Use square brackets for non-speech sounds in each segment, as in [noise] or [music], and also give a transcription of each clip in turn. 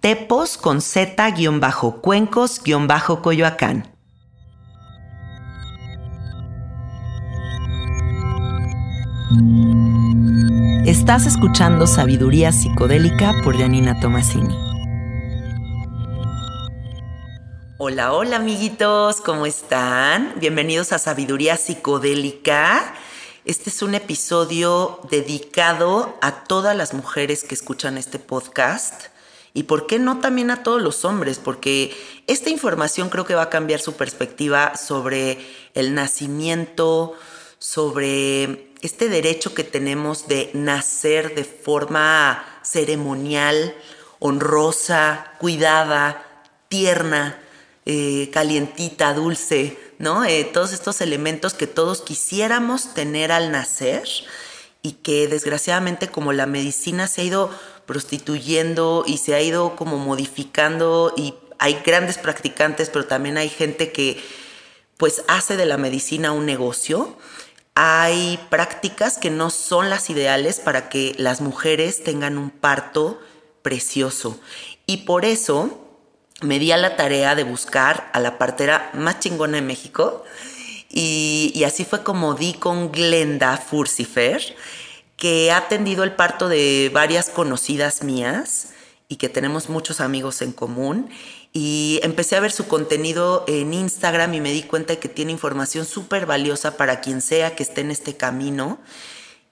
Tepos con Z-Cuencos-Coyoacán. Estás escuchando Sabiduría Psicodélica por Janina Tomasini. Hola, hola amiguitos, ¿cómo están? Bienvenidos a Sabiduría Psicodélica. Este es un episodio dedicado a todas las mujeres que escuchan este podcast y por qué no también a todos los hombres, porque esta información creo que va a cambiar su perspectiva sobre el nacimiento, sobre este derecho que tenemos de nacer de forma ceremonial, honrosa, cuidada, tierna, eh, calientita, dulce, ¿no? Eh, todos estos elementos que todos quisiéramos tener al nacer y que desgraciadamente como la medicina se ha ido prostituyendo y se ha ido como modificando y hay grandes practicantes, pero también hay gente que pues hace de la medicina un negocio. Hay prácticas que no son las ideales para que las mujeres tengan un parto precioso. Y por eso me di a la tarea de buscar a la partera más chingona de México. Y, y así fue como di con Glenda Furcifer que ha atendido el parto de varias conocidas mías y que tenemos muchos amigos en común. Y empecé a ver su contenido en Instagram y me di cuenta de que tiene información súper valiosa para quien sea que esté en este camino.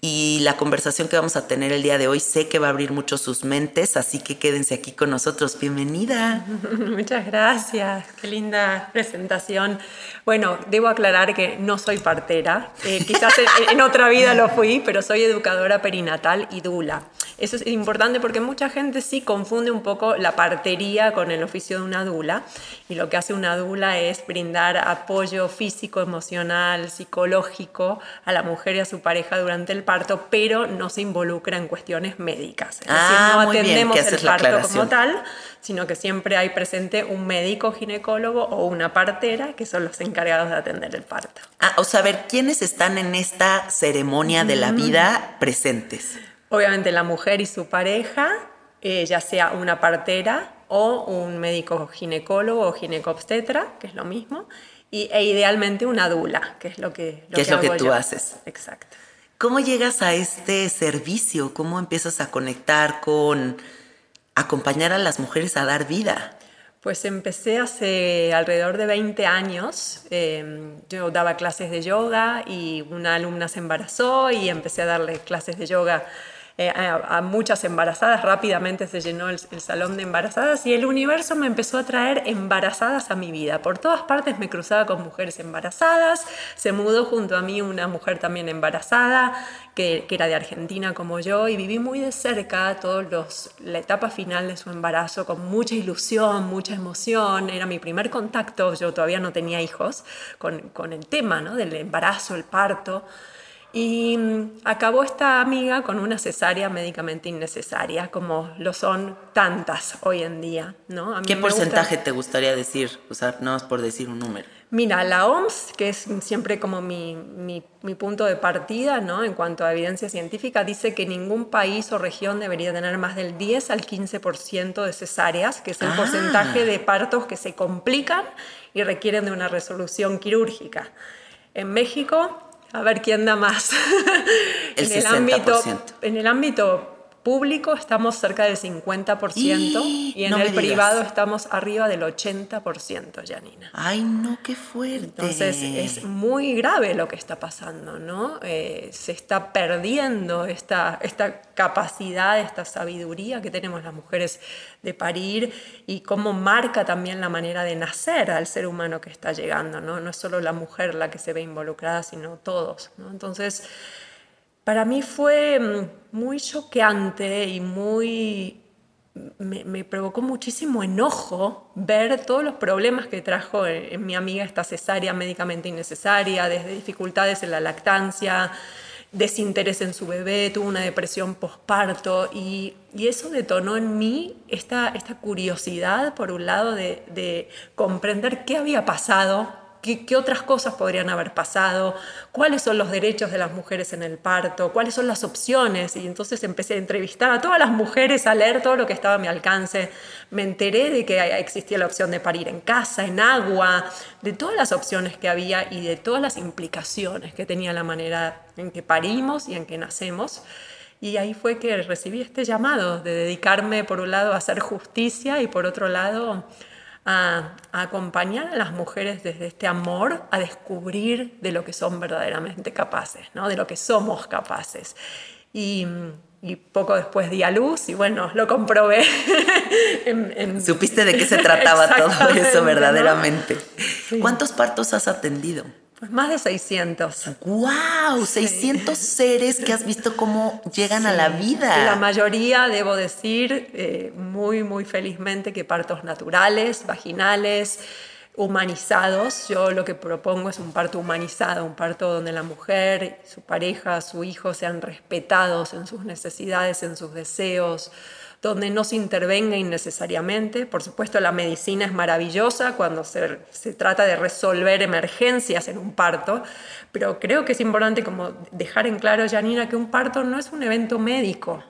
Y la conversación que vamos a tener el día de hoy sé que va a abrir mucho sus mentes, así que quédense aquí con nosotros. Bienvenida. [laughs] Muchas gracias, qué linda presentación. Bueno, debo aclarar que no soy partera, eh, quizás en, otra vida lo fui, pero soy educadora perinatal y dula. Eso es importante porque mucha gente sí confunde un poco la partería con el oficio de una dula y lo que hace una dula es brindar apoyo físico, emocional, psicológico a la mujer y a su pareja durante el parto, pero no se involucra en cuestiones médicas. Es ah, decir, no atendemos el parto como tal, sino que siempre hay presente un médico ginecólogo o una partera que son los encargados de atender el parto. Ah, o sea, ver, ¿quiénes están en esta ceremonia de la vida presentes? Obviamente la mujer y su pareja, eh, ya sea una partera o un médico ginecólogo o ginecobstetra, que es lo mismo, y, e idealmente una dula, que es lo que, lo es lo que tú haces. Exacto. ¿Cómo llegas a este servicio? ¿Cómo empiezas a conectar con acompañar a las mujeres a dar vida? Pues empecé hace alrededor de 20 años. Em, yo daba clases de yoga y una alumna se embarazó y empecé a darle clases de yoga eh, a, muchas embarazadas, rápidamente se llenó el, salón de embarazadas y el universo me empezó a traer embarazadas a mi vida. Por todas partes me cruzaba con mujeres embarazadas, se mudó junto a mí una mujer también embarazada, que, era de Argentina como yo, y viví muy de cerca todos los, la etapa final de su embarazo con mucha ilusión, mucha emoción. Era mi primer contacto, yo todavía no tenía hijos, con, con el tema ¿no? del embarazo, el parto. Y mm, acabó esta amiga con una cesárea médicamente innecesaria, como lo son tantas hoy en día. ¿no? ¿Qué porcentaje te gustaría decir? O sea, no es por decir un número. Mira, la OMS, que es siempre como mi, mi, mi, punto de partida ¿no? en cuanto a evidencia científica, dice que ningún país o región debería tener más del 10 al 15% de cesáreas, que es el ah. porcentaje de partos que se complican y requieren de una resolución quirúrgica. En México a ver quién da más. El en, el ámbito, en el ámbito público estamos cerca del 50% y, en el privado estamos arriba del 80%, Janina. Ay, no, qué fuerte. Entonces es muy grave lo que está pasando, ¿no? Eh, se está perdiendo esta, esta capacidad, esta sabiduría que tenemos las mujeres de parir y cómo marca también la manera de nacer al ser humano que está llegando, ¿no? No es solo la mujer la que se ve involucrada, sino todos, ¿no? Entonces para mí fue mm, muy choqueante y muy... Me, provocó muchísimo enojo ver todos los problemas que trajo en, mi amiga esta cesárea médicamente innecesaria, desde dificultades en la lactancia, desinterés en su bebé, tuvo una depresión postparto y, y, eso detonó en mí esta, esta curiosidad, por un lado, de comprender qué había pasado ¿Qué, otras cosas podrían haber pasado? ¿Cuáles son los derechos de las mujeres en el parto? ¿Cuáles son las opciones? Y entonces empecé a entrevistar a todas las mujeres, a leer todo lo que estaba a mi alcance. Me enteré de que existía la opción de parir en casa, en agua, de todas las opciones que había y de todas las implicaciones que tenía la manera en que parimos y en que nacemos. Y ahí fue que recibí este llamado de dedicarme, por un lado, a hacer justicia y por otro lado, a, acompañar a las mujeres desde este amor a descubrir de lo que son verdaderamente capaces, ¿no? de lo que somos capaces. Y, poco después di a luz y bueno, lo comprobé. [laughs] Supiste de qué se [laughs] trataba todo eso verdaderamente. ¿Cuántos partos has atendido? Pues más de 600. ¡Wow! 600 seres que has visto cómo llegan a la vida. La mayoría, debo decir, eh, muy, muy felizmente, que partos naturales, vaginales, humanizados. Yo lo que propongo es un parto humanizado, un parto donde la mujer, su pareja, su hijo sean respetados en sus necesidades, en sus deseos, donde no se intervenga innecesariamente. Por supuesto, la medicina es maravillosa cuando se, se, trata de resolver emergencias en un parto, pero creo que es importante como dejar en claro, Janina, que un parto no es un evento médico,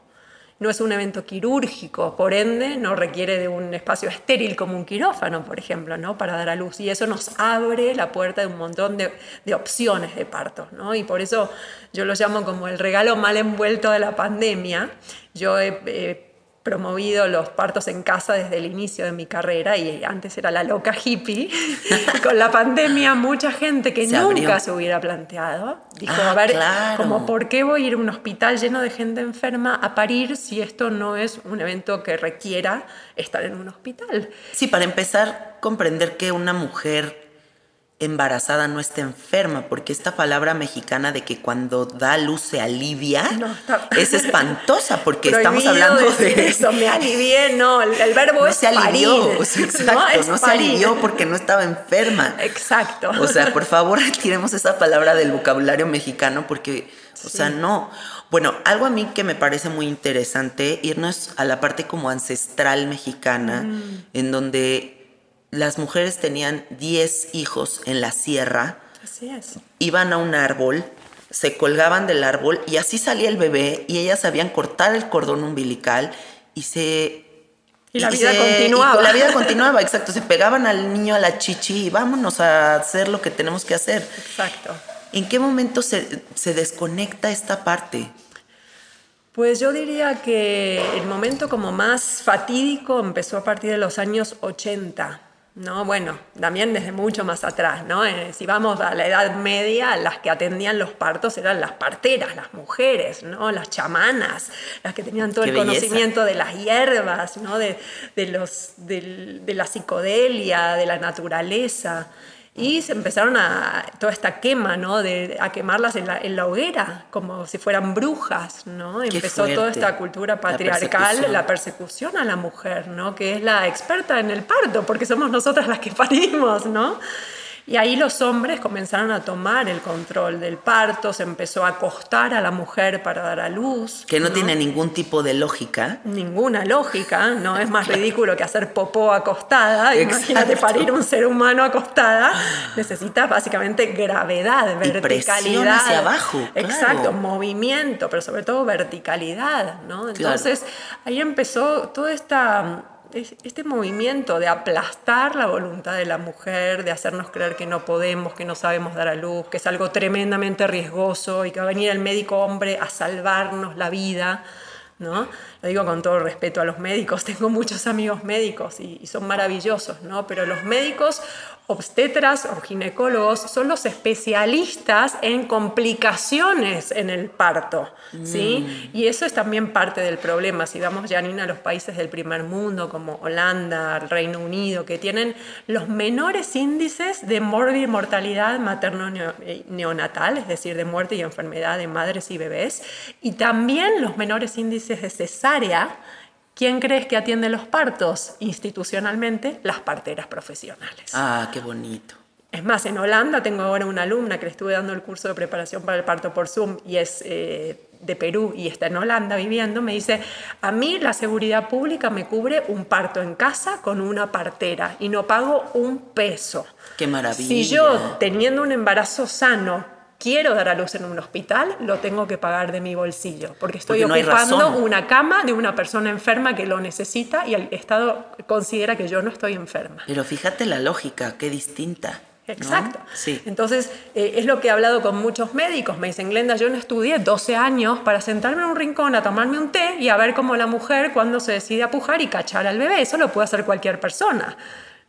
no es un evento quirúrgico, por ende no requiere de un espacio estéril como un quirófano, por ejemplo, ¿no? para dar a luz. Y eso nos abre la puerta de un montón de, de opciones de parto. ¿no? Y por eso yo lo llamo como el regalo mal envuelto de la pandemia. Yo he promovido los partos en casa desde el inicio de mi carrera y antes era la loca hippie. [laughs] Con la pandemia, mucha gente que Se nunca abrió. se hubiera planteado dijo: Ah, A ver, claro. como, ¿por qué voy a ir a un hospital lleno de gente enferma a parir si esto no es un evento que requiera estar en un hospital? Sí, para empezar, comprender que una mujer embarazada no está enferma, porque esta palabra mexicana de que cuando da luz se alivia No, está- es espantosa, porque estamos hablando de eso, me alivié, no, el, el verbo no es se alivió, parir, o sea, exacto, Es no, se alivió porque no estaba enferma. Exacto. O sea, por favor, [laughs] retiremos esa palabra del vocabulario mexicano porque, o sea, no. Bueno, algo a mí que me parece muy interesante, irnos a la parte como ancestral mexicana, en donde las mujeres tenían 10 hijos en la sierra, Así es. iban a un árbol, se colgaban del árbol y así salía el bebé y ellas sabían cortar el cordón umbilical y se... Y la vida se- continuaba. y la vida continuaba, exacto. Se pegaban al niño a la chichi y vámonos a hacer lo que tenemos que hacer. Exacto. ¿En qué momento se, se desconecta esta parte? Pues yo diría que el momento como más fatídico empezó a partir de los años 80. ¿No? Bueno, también desde mucho más atrás, ¿no? Eh, si vamos a la Edad Media, las que atendían los partos eran las parteras, las mujeres, ¿no? Las chamanas, las que tenían todo Qué el belleza. conocimiento de las hierbas, ¿no? De, de los, del- de la psicodelia, de la naturaleza. Y se empezaron a toda esta quema, ¿no? De, a quemarlas en la, en la hoguera, como si fueran brujas, ¿no? Qué Empezó toda esta cultura La patriarcal, persecución. la persecución a la mujer, ¿no? Que es la experta en el parto, porque somos nosotras las que [laughs] parimos, ¿no? Y ahí los hombres comenzaron a tomar el control del parto, se empezó a acostar a la mujer para dar a luz. Que no, tiene ningún tipo de lógica. ninguna lógica, no es más ridículo que hacer popó acostada. Imagínate Exacto. parir un ser humano acostada, necesita básicamente gravedad, Y verticalidad. hacia abajo, claro. Exacto, movimiento, pero sobre todo verticalidad, ¿no? Entonces ahí empezó toda esta es- este movimiento de aplastar la voluntad de la mujer, de hacernos creer que no podemos, que no sabemos dar a luz, que es algo tremendamente riesgoso y que va a venir el médico hombre a salvarnos la vida. ¿no? Lo digo con todo respeto a los médicos, [laughs] tengo muchos amigos médicos y, y son maravillosos, ¿no? Pero los médicos obstetras o ginecólogos son los especialistas en complicaciones en el parto, ¿sí? Y eso es también parte del problema. Si vamos, Janina, a los países del primer mundo, como Holanda, Reino Unido, que tienen los menores índices de morbid mortalidad materno-neonatal, es decir, de muerte y enfermedad de madres y bebés, y también los menores índices de cesárea, ¿quién crees que atiende los partos institucionalmente? Las parteras profesionales. Ah, qué bonito. Es más, en Holanda tengo ahora una alumna que le estuve dando el curso de preparación para el parto por Zoom y es eh, de Perú y está en Holanda viviendo. Me dice, a mí la seguridad pública me cubre un parto en casa con una partera y no pago un peso. Qué maravilla. Si yo, teniendo un embarazo sano, quiero dar a luz en un hospital, lo tengo que pagar de mi bolsillo, porque estoy Porque no ocupando razón. una cama de una persona enferma que lo necesita y el Estado considera que yo no estoy enferma. Pero fíjate la lógica, qué distinta. ¿no? Exacto. Sí. Entonces, eh, es lo que he hablado con muchos médicos. Me dicen, Glenda, yo no estudié 12 años para sentarme en un rincón a tomarme un té y a ver cómo la mujer cuando se decide a pujar y cachar al bebé. Eso lo puede hacer cualquier persona.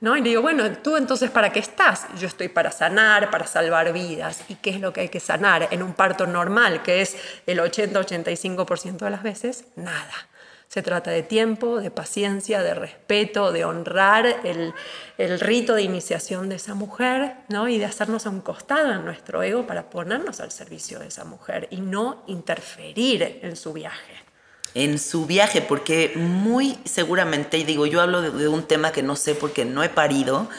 ¿No? Y le digo, bueno, ¿tú entonces para qué estás? Yo estoy para sanar, para salvar vidas. ¿Y qué es lo que hay que sanar en un parto normal, que es el 80-85% de las veces? Nada. Se trata de tiempo, de paciencia, de respeto, de honrar el, el rito de iniciación de esa mujer, ¿no? Y de hacernos a un costado en nuestro ego para ponernos al servicio de esa mujer y no interferir en su viaje. En su viaje, porque muy seguramente, y digo, yo hablo de, de un tema que no sé porque no he parido,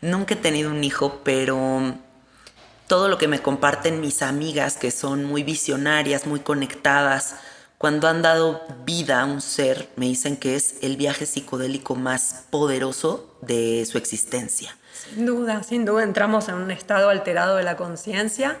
nunca he tenido un hijo, pero todo lo que me comparten mis amigas, que son muy visionarias, muy conectadas, cuando han dado vida a un ser, me dicen que es el viaje psicodélico más poderoso de su existencia. Sin duda, sin duda entramos en un estado alterado de la conciencia.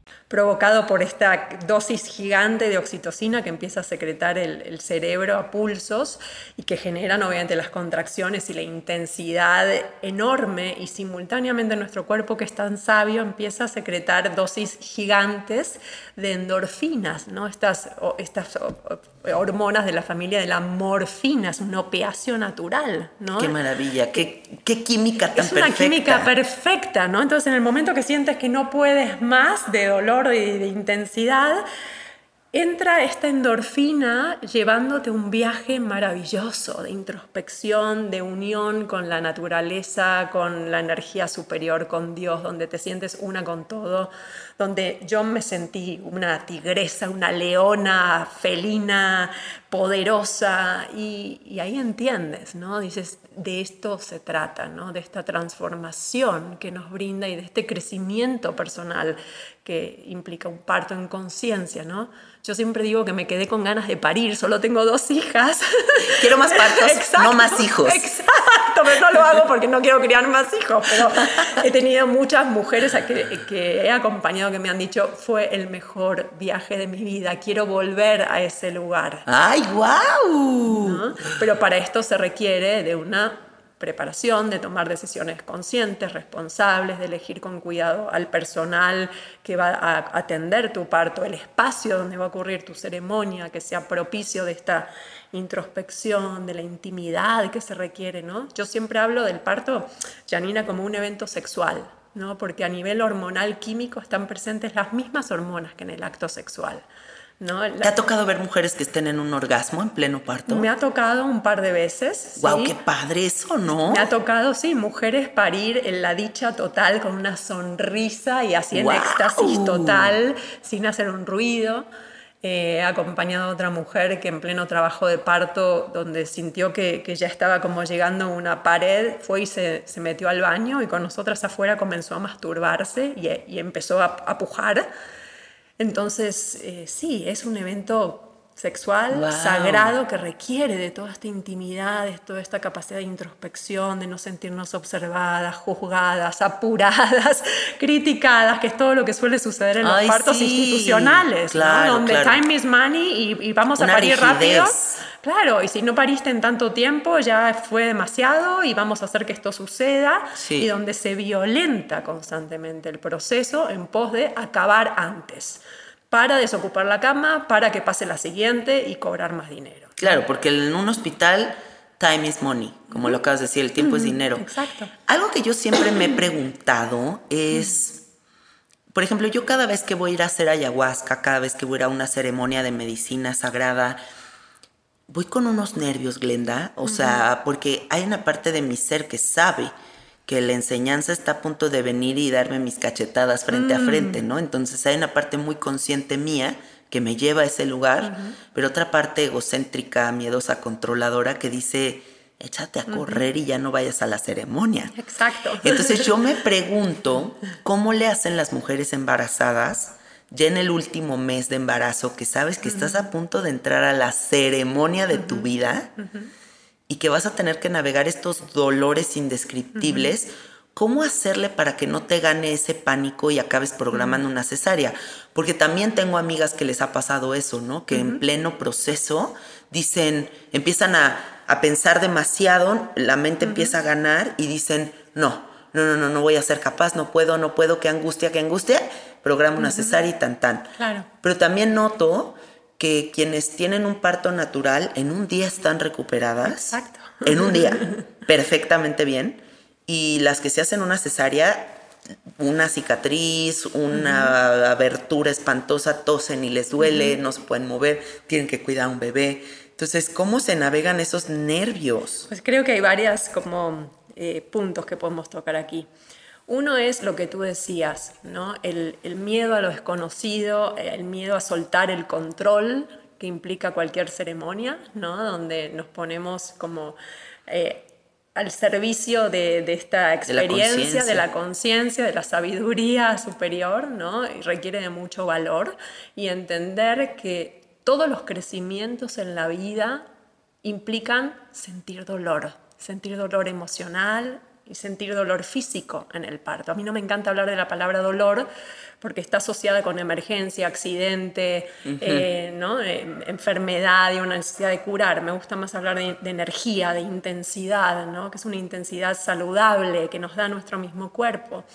Provocado por esta dosis gigante de oxitocina que empieza a secretar el, el cerebro a pulsos y que generan obviamente las contracciones y la intensidad enorme y simultáneamente nuestro cuerpo que es tan sabio empieza a secretar dosis gigantes de endorfinas, ¿no? estas, estas hormonas de la familia de la morfina, es un opiáceo natural, ¿no? Qué maravilla, qué, qué química tan perfecta. Es una química perfecta, ¿no? Entonces en el momento que sientes que no puedes más de dolor y de intensidad, entra esta endorfina llevándote un viaje maravilloso de introspección, de unión con la naturaleza, con la energía superior, con Dios, donde te sientes una con todo, donde yo me sentí una tigresa, una leona felina, poderosa, y, ahí entiendes, ¿no? Dices, de esto se trata, ¿no? De esta transformación que nos brinda y de este crecimiento personal que implica un parto en conciencia, ¿no? Yo siempre digo que me quedé con ganas de parir, solo tengo dos hijas. Quiero más partos, [laughs] no más hijos. Exacto, pero no lo hago porque no quiero criar más hijos. Pero he tenido muchas mujeres a que, que he acompañado que me han dicho, fue el mejor viaje de mi vida, quiero volver a ese lugar. ¡Ay, wow! ¿No? Pero para esto se requiere de una preparación, de tomar decisiones conscientes, responsables, de elegir con cuidado al personal que va a atender tu parto, el espacio donde va a ocurrir tu ceremonia, que sea propicio de esta introspección, de la intimidad que se requiere, ¿no? Yo siempre hablo del parto, Janina, como un evento sexual, ¿no? Porque a nivel hormonal químico están presentes las mismas hormonas que en el acto sexual. ¿Te ha tocado ver mujeres que estén en un orgasmo en pleno parto? Me ha tocado un par de veces. ¡Wow! ¡Qué padre eso, ¿no? Me ha tocado, sí, mujeres parir en la dicha total con una sonrisa y así en éxtasis total, sin hacer un ruido. Eh, acompañado a otra mujer que en pleno trabajo de parto, donde sintió que, ya estaba como llegando una pared, fue y se, metió al baño y con nosotras afuera comenzó a masturbarse y, empezó a, a pujar. Entonces, eh, sí, es un evento sexual sagrado que requiere de toda esta intimidad, de toda esta capacidad de introspección, de no sentirnos observadas, juzgadas, apuradas, [laughs] criticadas, que es todo lo que suele suceder en los partos institucionales, donde time is money y, vamos a parir rápido. Claro, y si no pariste en tanto tiempo ya fue demasiado y vamos a hacer que esto suceda. Y donde se violenta constantemente el proceso en pos de acabar antes para desocupar la cama, para que pase la siguiente y cobrar más dinero. Claro, porque en un hospital time is money, como lo acabas de decir, el tiempo es dinero. Exacto. Algo que yo siempre me he preguntado es, por ejemplo, yo cada vez que voy a ir a hacer ayahuasca, cada vez que voy a ir a una ceremonia de medicina sagrada, voy con unos nervios, Glenda, o sea, porque hay una parte de mi ser que sabe que la enseñanza está a punto de venir y darme mis cachetadas frente a mm. frente, ¿no? Entonces hay una parte muy consciente mía que me lleva a ese lugar, pero otra parte egocéntrica, miedosa, controladora que dice, échate a correr y ya no vayas a la ceremonia. Exacto. [laughs] Entonces yo me pregunto, ¿cómo le hacen las mujeres embarazadas? ya en el último mes de embarazo, que sabes que estás a punto de entrar a la ceremonia de tu vida, y que vas a tener que navegar estos dolores indescriptibles, ¿cómo hacerle para que no te gane ese pánico y acabes programando una cesárea? Porque también tengo amigas que les ha pasado eso, ¿no? Que en pleno proceso dicen, empiezan a, pensar demasiado, la mente empieza a ganar y dicen, no, no, no, no, no voy a ser capaz, no puedo, no puedo, qué angustia, qué angustia, programa una cesárea y tan tan. Claro. Pero también noto que quienes tienen un parto natural en un día están recuperadas. Exacto. En un día, [laughs] perfectamente bien. Y las que se hacen una cesárea, una cicatriz, una abertura espantosa, tosen y les duele, no se pueden mover, tienen que cuidar a un bebé. Entonces, ¿cómo se navegan esos nervios? Pues creo que hay varias como eh, puntos que podemos tocar aquí. Uno es lo que tú decías, ¿no? el, el miedo a lo desconocido, el miedo a soltar el control que implica cualquier ceremonia, ¿no? donde nos ponemos como eh, al servicio de, de esta experiencia, de la conciencia, de, la sabiduría superior, ¿no? y requiere de mucho valor y entender que todos los crecimientos en la vida implican sentir dolor, sentir dolor emocional, y sentir dolor físico en el parto. A mí no me encanta hablar de la palabra dolor porque está asociada con emergencia, accidente, eh, ¿no? enfermedad y una necesidad de curar. Me gusta más hablar de, energía, de intensidad, ¿no? que es una intensidad saludable que nos da nuestro mismo cuerpo.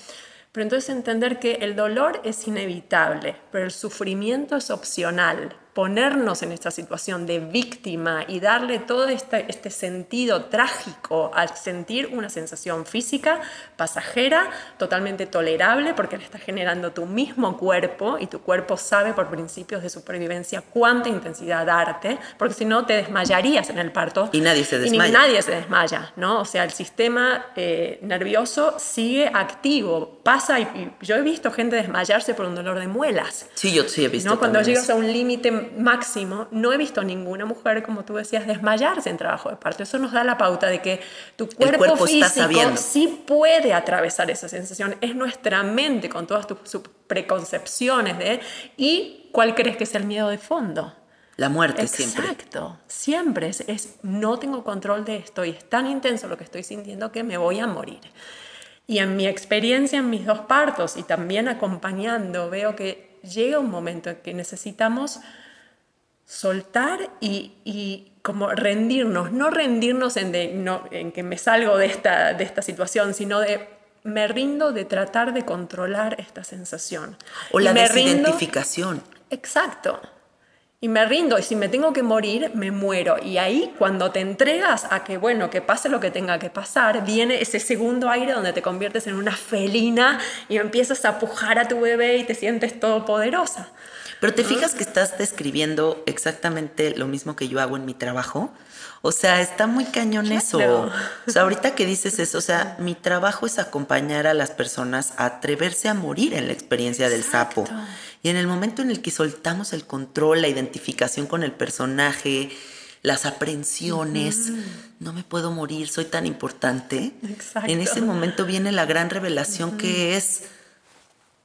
Pero entonces entender que el dolor es inevitable, pero el sufrimiento es opcional ponernos en esta situación de víctima y darle todo este, este, sentido trágico al sentir una sensación física pasajera, totalmente tolerable, porque le está generando tu mismo cuerpo y tu cuerpo sabe por principios de supervivencia cuánta intensidad darte, porque si no te desmayarías en el parto. Y nadie se desmaya. Y nadie se desmaya, ¿no? O sea, el sistema eh, nervioso sigue activo, pasa, y, yo he visto gente desmayarse por un dolor de muelas. Sí, yo sí he visto. ¿no? Cuando llegas a un límite máximo, no he visto ninguna mujer, como tú decías, desmayarse en trabajo de parto. Eso nos da la pauta de que tu cuerpo, físico sí puede atravesar esa sensación. Es nuestra mente con todas tus preconcepciones de... ¿Y cuál crees que es el miedo de fondo? La muerte siempre. Exacto, siempre es, es, no tengo control de esto y es tan intenso lo que estoy sintiendo que me voy a morir. Y en mi experiencia en mis dos partos y también acompañando, veo que llega un momento en que necesitamos soltar y, como rendirnos, no rendirnos en, en que me salgo de esta, de esta situación, sino de me rindo de tratar de controlar esta sensación. O la desidentificación. exacto. Y me rindo, y si me tengo que morir, me muero. Y ahí, cuando te entregas a que, bueno, que pase lo que tenga que pasar, viene ese segundo aire donde te conviertes en una felina y empiezas a pujar a tu bebé y te sientes todopoderosa. Pero te fijas que estás describiendo exactamente lo mismo que yo hago en mi trabajo. O sea, está muy cañón eso. O sea, ahorita que dices eso, o sea, mi trabajo es acompañar a las personas a atreverse a morir en la experiencia del sapo. Y en el momento en el que soltamos el control, la identificación con el personaje, las aprensiones, no me puedo morir, soy tan importante. En ese momento viene la gran revelación que es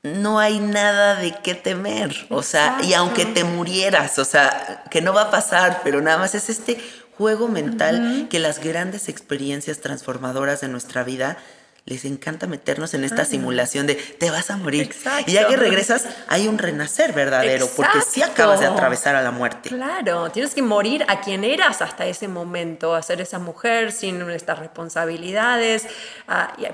no hay nada de qué temer. O sea, y aunque te murieras, o sea, que no va a pasar, pero nada más es este juego mental que las grandes experiencias transformadoras de nuestra vida les encanta meternos en esta simulación de te vas a morir. Y ya que regresas, hay un renacer verdadero, porque sí acabas de atravesar a la muerte. Claro, tienes que morir a quien eras hasta ese momento, a ser esa mujer sin estas responsabilidades,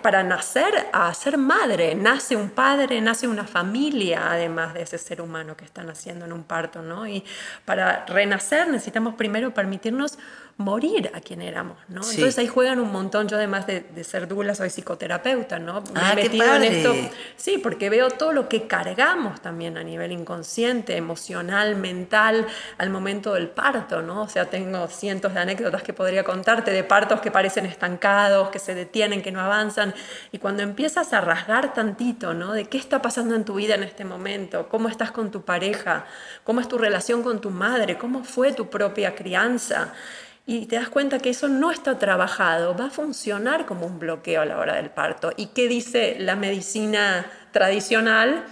para nacer, a ser madre. Nace un padre, nace una familia, además de ese ser humano que está naciendo en un parto, ¿no? Y para renacer necesitamos primero permitirnos morir a quien éramos, ¿no? Entonces ahí juegan un montón, yo además de, ser dula soy psicoterapeuta, ¿no? Me ah, qué padre. esto. Sí, porque veo todo lo que cargamos también a nivel inconsciente, emocional, mental, al momento del parto, ¿no? O sea, tengo cientos de anécdotas que podría contarte de partos que parecen estancados, que se detienen, que no avanzan, y cuando empiezas a rasgar tantito, ¿no? De qué está pasando en tu vida en este momento, cómo estás con tu pareja, cómo es tu relación con tu madre, cómo fue tu propia crianza, y te das cuenta que eso no está trabajado, va a funcionar como un bloqueo a la hora del parto. ¿Y qué dice la medicina tradicional?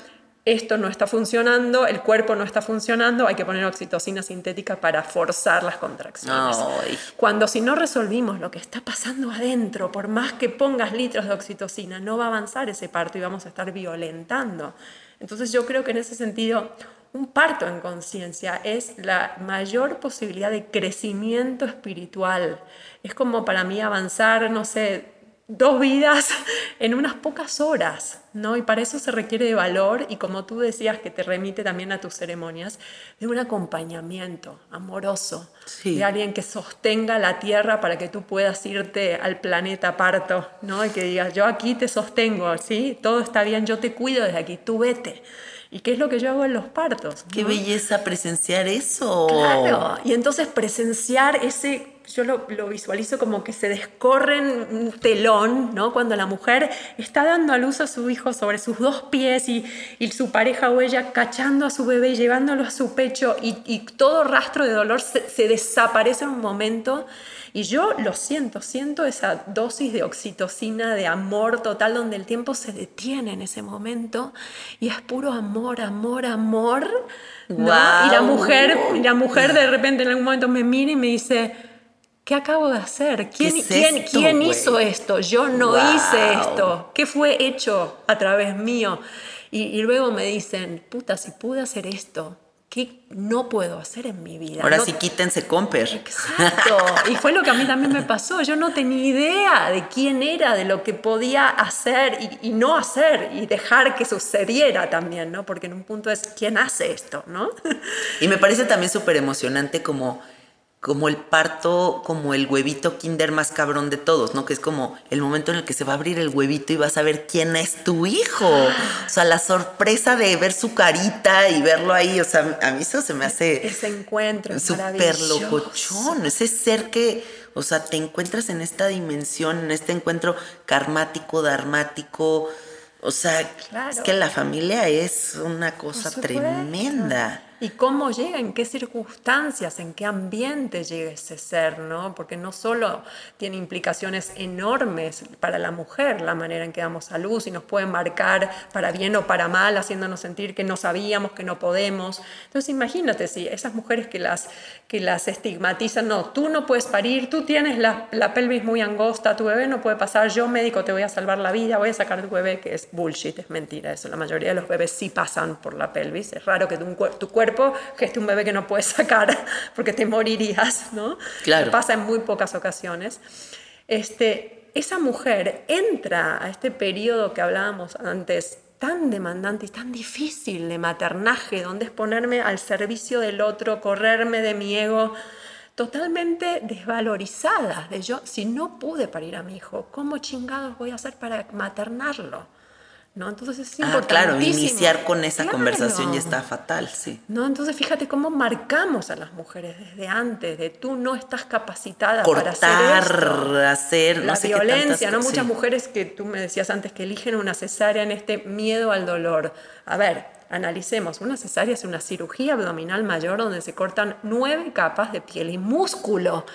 Esto no está funcionando, el cuerpo no está funcionando, hay que poner oxitocina sintética para forzar las contracciones. Cuando si no resolvimos lo que está pasando adentro, por más que pongas litros de oxitocina, no va a avanzar ese parto y vamos a estar violentando. Entonces yo creo que en ese sentido un parto en conciencia es la mayor posibilidad de crecimiento espiritual. Es como para mí avanzar, no sé, dos vidas [laughs] en unas pocas horas, ¿no? Y para eso se requiere de valor y como tú decías que te remite también a tus ceremonias, de un acompañamiento amoroso, Sí. de alguien que sostenga la tierra para que tú puedas irte al planeta parto, ¿no? Y que digas, yo aquí te sostengo, ¿sí? Todo está bien, yo te cuido desde aquí, tú vete. ¿Y qué es lo que yo hago en los partos? Qué ¿no? belleza presenciar eso. Claro, y entonces presenciar ese, yo lo, lo visualizo como que se descorren un telón, ¿no? Cuando la mujer está dando a luz a su hijo sobre sus dos pies y, y su pareja o ella cachando a su bebé, llevándolo a su pecho y, y todo rastro de dolor se, se desaparece en un momento. Y yo lo siento, siento esa dosis de oxitocina, de amor total, donde el tiempo se detiene en ese momento y es puro amor, amor, amor. ¿no? Y la mujer, la mujer de repente en algún momento me mira y me dice, ¿qué acabo de hacer? ¿Quién, es quién- esto, quién hizo esto? Yo no Guau. hice esto. ¿Qué fue hecho a través mío? Y, y luego me dicen, puta, si pude hacer esto, ¿qué no puedo hacer en mi vida? Ahora No- sí quítense comper. Exacto. Y fue lo que a mí también me pasó. Yo no tenía idea de quién era, de lo que podía hacer y, y no hacer y dejar que sucediera también, ¿no? Porque en un punto es quién hace esto, ¿no? Y me parece también súper emocionante como, como el parto, como el huevito kinder más cabrón de todos, ¿no? Que es como el momento en el que se va a abrir el huevito y vas a ver quién es tu hijo. O sea, la sorpresa de ver su carita y verlo ahí, o sea, a mí eso se me hace Ese encuentro súper locochón. Ese ser que, o sea, te encuentras en esta dimensión, en este encuentro karmático, dharmático. O sea, Claro. es que la familia es una cosa tremenda. Y cómo llega, en qué circunstancias, en qué ambiente llega ese ser, ¿no? Porque no solo tiene implicaciones enormes para la mujer, la manera en que damos a luz y nos puede marcar para bien o para mal, haciéndonos sentir que no sabíamos, que no podemos. Entonces imagínate si esas mujeres que las, que las estigmatizan, no, tú no puedes parir, tú tienes la, la pelvis muy angosta, tu bebé no puede pasar, yo médico te voy a salvar la vida, voy a sacar tu bebé, que es bullshit, es mentira eso. La mayoría de los bebés sí pasan por la pelvis, es raro que tu, tu cuerpo geste un bebé que no puedes sacar [laughs] porque te morirías, ¿no? Claro. Pasa en muy pocas ocasiones. Este, esa mujer entra a este periodo que hablábamos antes tan demandante y tan difícil de maternaje, donde es ponerme al servicio del otro, correrme de mi ego, totalmente desvalorizada. De yo, si no pude parir a mi hijo, ¿cómo chingados voy a hacer para maternarlo? ¿No? Entonces es Ah, claro, iniciar con esa Claro. conversación ya está fatal, sí. ¿No? Entonces fíjate cómo marcamos a las mujeres desde antes, de tú no estás capacitada para hacer esto. Hacer, no La qué violencia, tantas ¿no? Muchas mujeres que tú me decías antes que eligen una cesárea en este miedo al dolor. A ver, analicemos. Una cesárea es una cirugía abdominal mayor donde se cortan nueve capas de piel y músculo.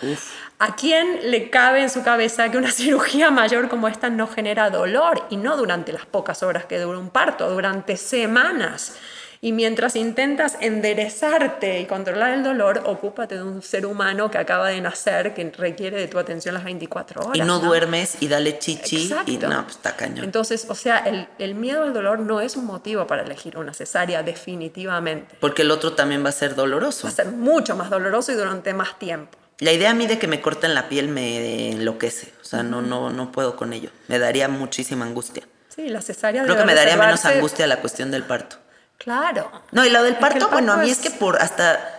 ¿A quién le cabe en su cabeza que una [laughs] cirugía mayor como esta no genera dolor? Y no durante las pocas horas que dura un parto, durante semanas. Y mientras intentas enderezarte y controlar el dolor, ocúpate de un ser humano que acaba de nacer, que requiere de tu atención las 24 horas. Y no, duermes y dale chichi y Exacto. no, pues está cañón. Entonces, o sea, el, el miedo al dolor no es un motivo para elegir una cesárea, definitivamente. Porque el otro también va a ser doloroso. Va a ser mucho más doloroso y durante más tiempo. La idea a mí de que me corten la piel me enloquece. O sea, no, no, no puedo con ello. Me daría muchísima angustia. Sí, la cesárea Creo que me daría menos angustia la cuestión del parto. Claro. No, y lo del parto, bueno, a mí es- que por hasta,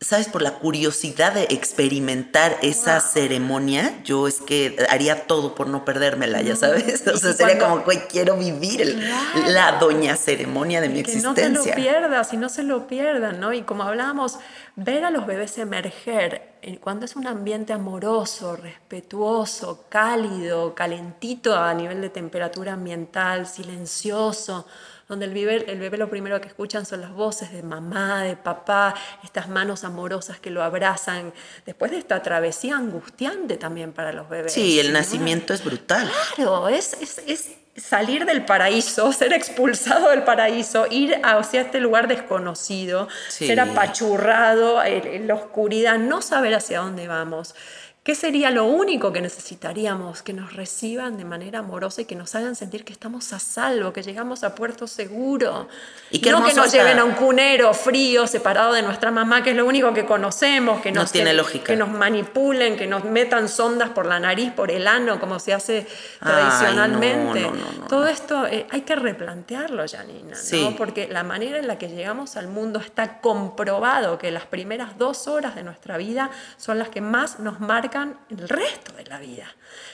¿sabes? Por la curiosidad de experimentar esa ceremonia, yo es que haría todo por no perdérmela, ya sabes. [laughs] O sea, sería cuando- como, güey, quiero vivir el- Claro. la doña ceremonia de mi que no se lo existencia. pierdas y no se lo pierdan, ¿no? Y como hablábamos, ver a los bebés emerger eh, cuando es un ambiente amoroso, respetuoso, cálido, calentito a nivel de temperatura ambiental, silencioso, donde el bebé, el bebé lo primero que escuchan son las voces de mamá, de papá, estas manos amorosas que lo abrazan, después de esta travesía angustiante también para los bebés. Sí, el ¿no? nacimiento es brutal. Claro, es, es, es salir del paraíso, [laughs] ser expulsado del paraíso, ir hacia este lugar desconocido, Sí. ser apachurrado en, en la oscuridad, no saber hacia dónde vamos. ¿Qué sería lo único que necesitaríamos? Que nos reciban de manera amorosa y que nos hagan sentir que estamos a salvo, que llegamos a puerto seguro. Y qué no que nos hasta- lleven a un cunero frío, separado de nuestra mamá, que es lo único que conocemos, que No nos, tiene que- lógica. que nos manipulen, que nos metan sondas por la nariz, por el ano, como se hace Ay, tradicionalmente. no, no, no, no, Todo esto eh, hay que replantearlo, Janina, Sí. ¿no? porque la manera en la que llegamos al mundo está comprobado que las primeras dos horas de nuestra vida son las que más nos marcan el resto de la vida,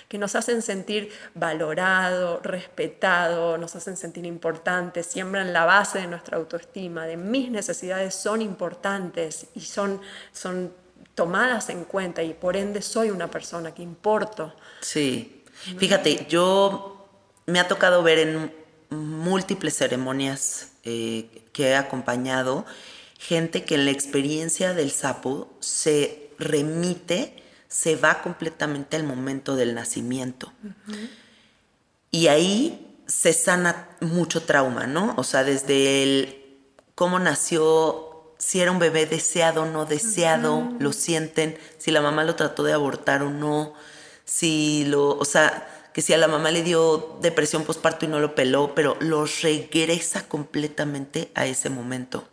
que nos hacen sentir valorado, respetado, nos hacen sentir importantes, siembran la base de nuestra autoestima, de mis necesidades son importantes y son, son tomadas en cuenta y por ende soy una persona que importo. Sí. Fíjate, yo me ha tocado ver en múltiples ceremonias eh, que he acompañado gente que en la experiencia del sapo se remite, se va completamente al momento del nacimiento. Y ahí se sana mucho trauma, ¿no? O sea, desde el cómo nació, si era un bebé deseado o no deseado, lo sienten, si la mamá lo trató de abortar o no, si lo, o sea, que si a la mamá le dio depresión postparto y no lo peló, pero los regresa completamente a ese momento,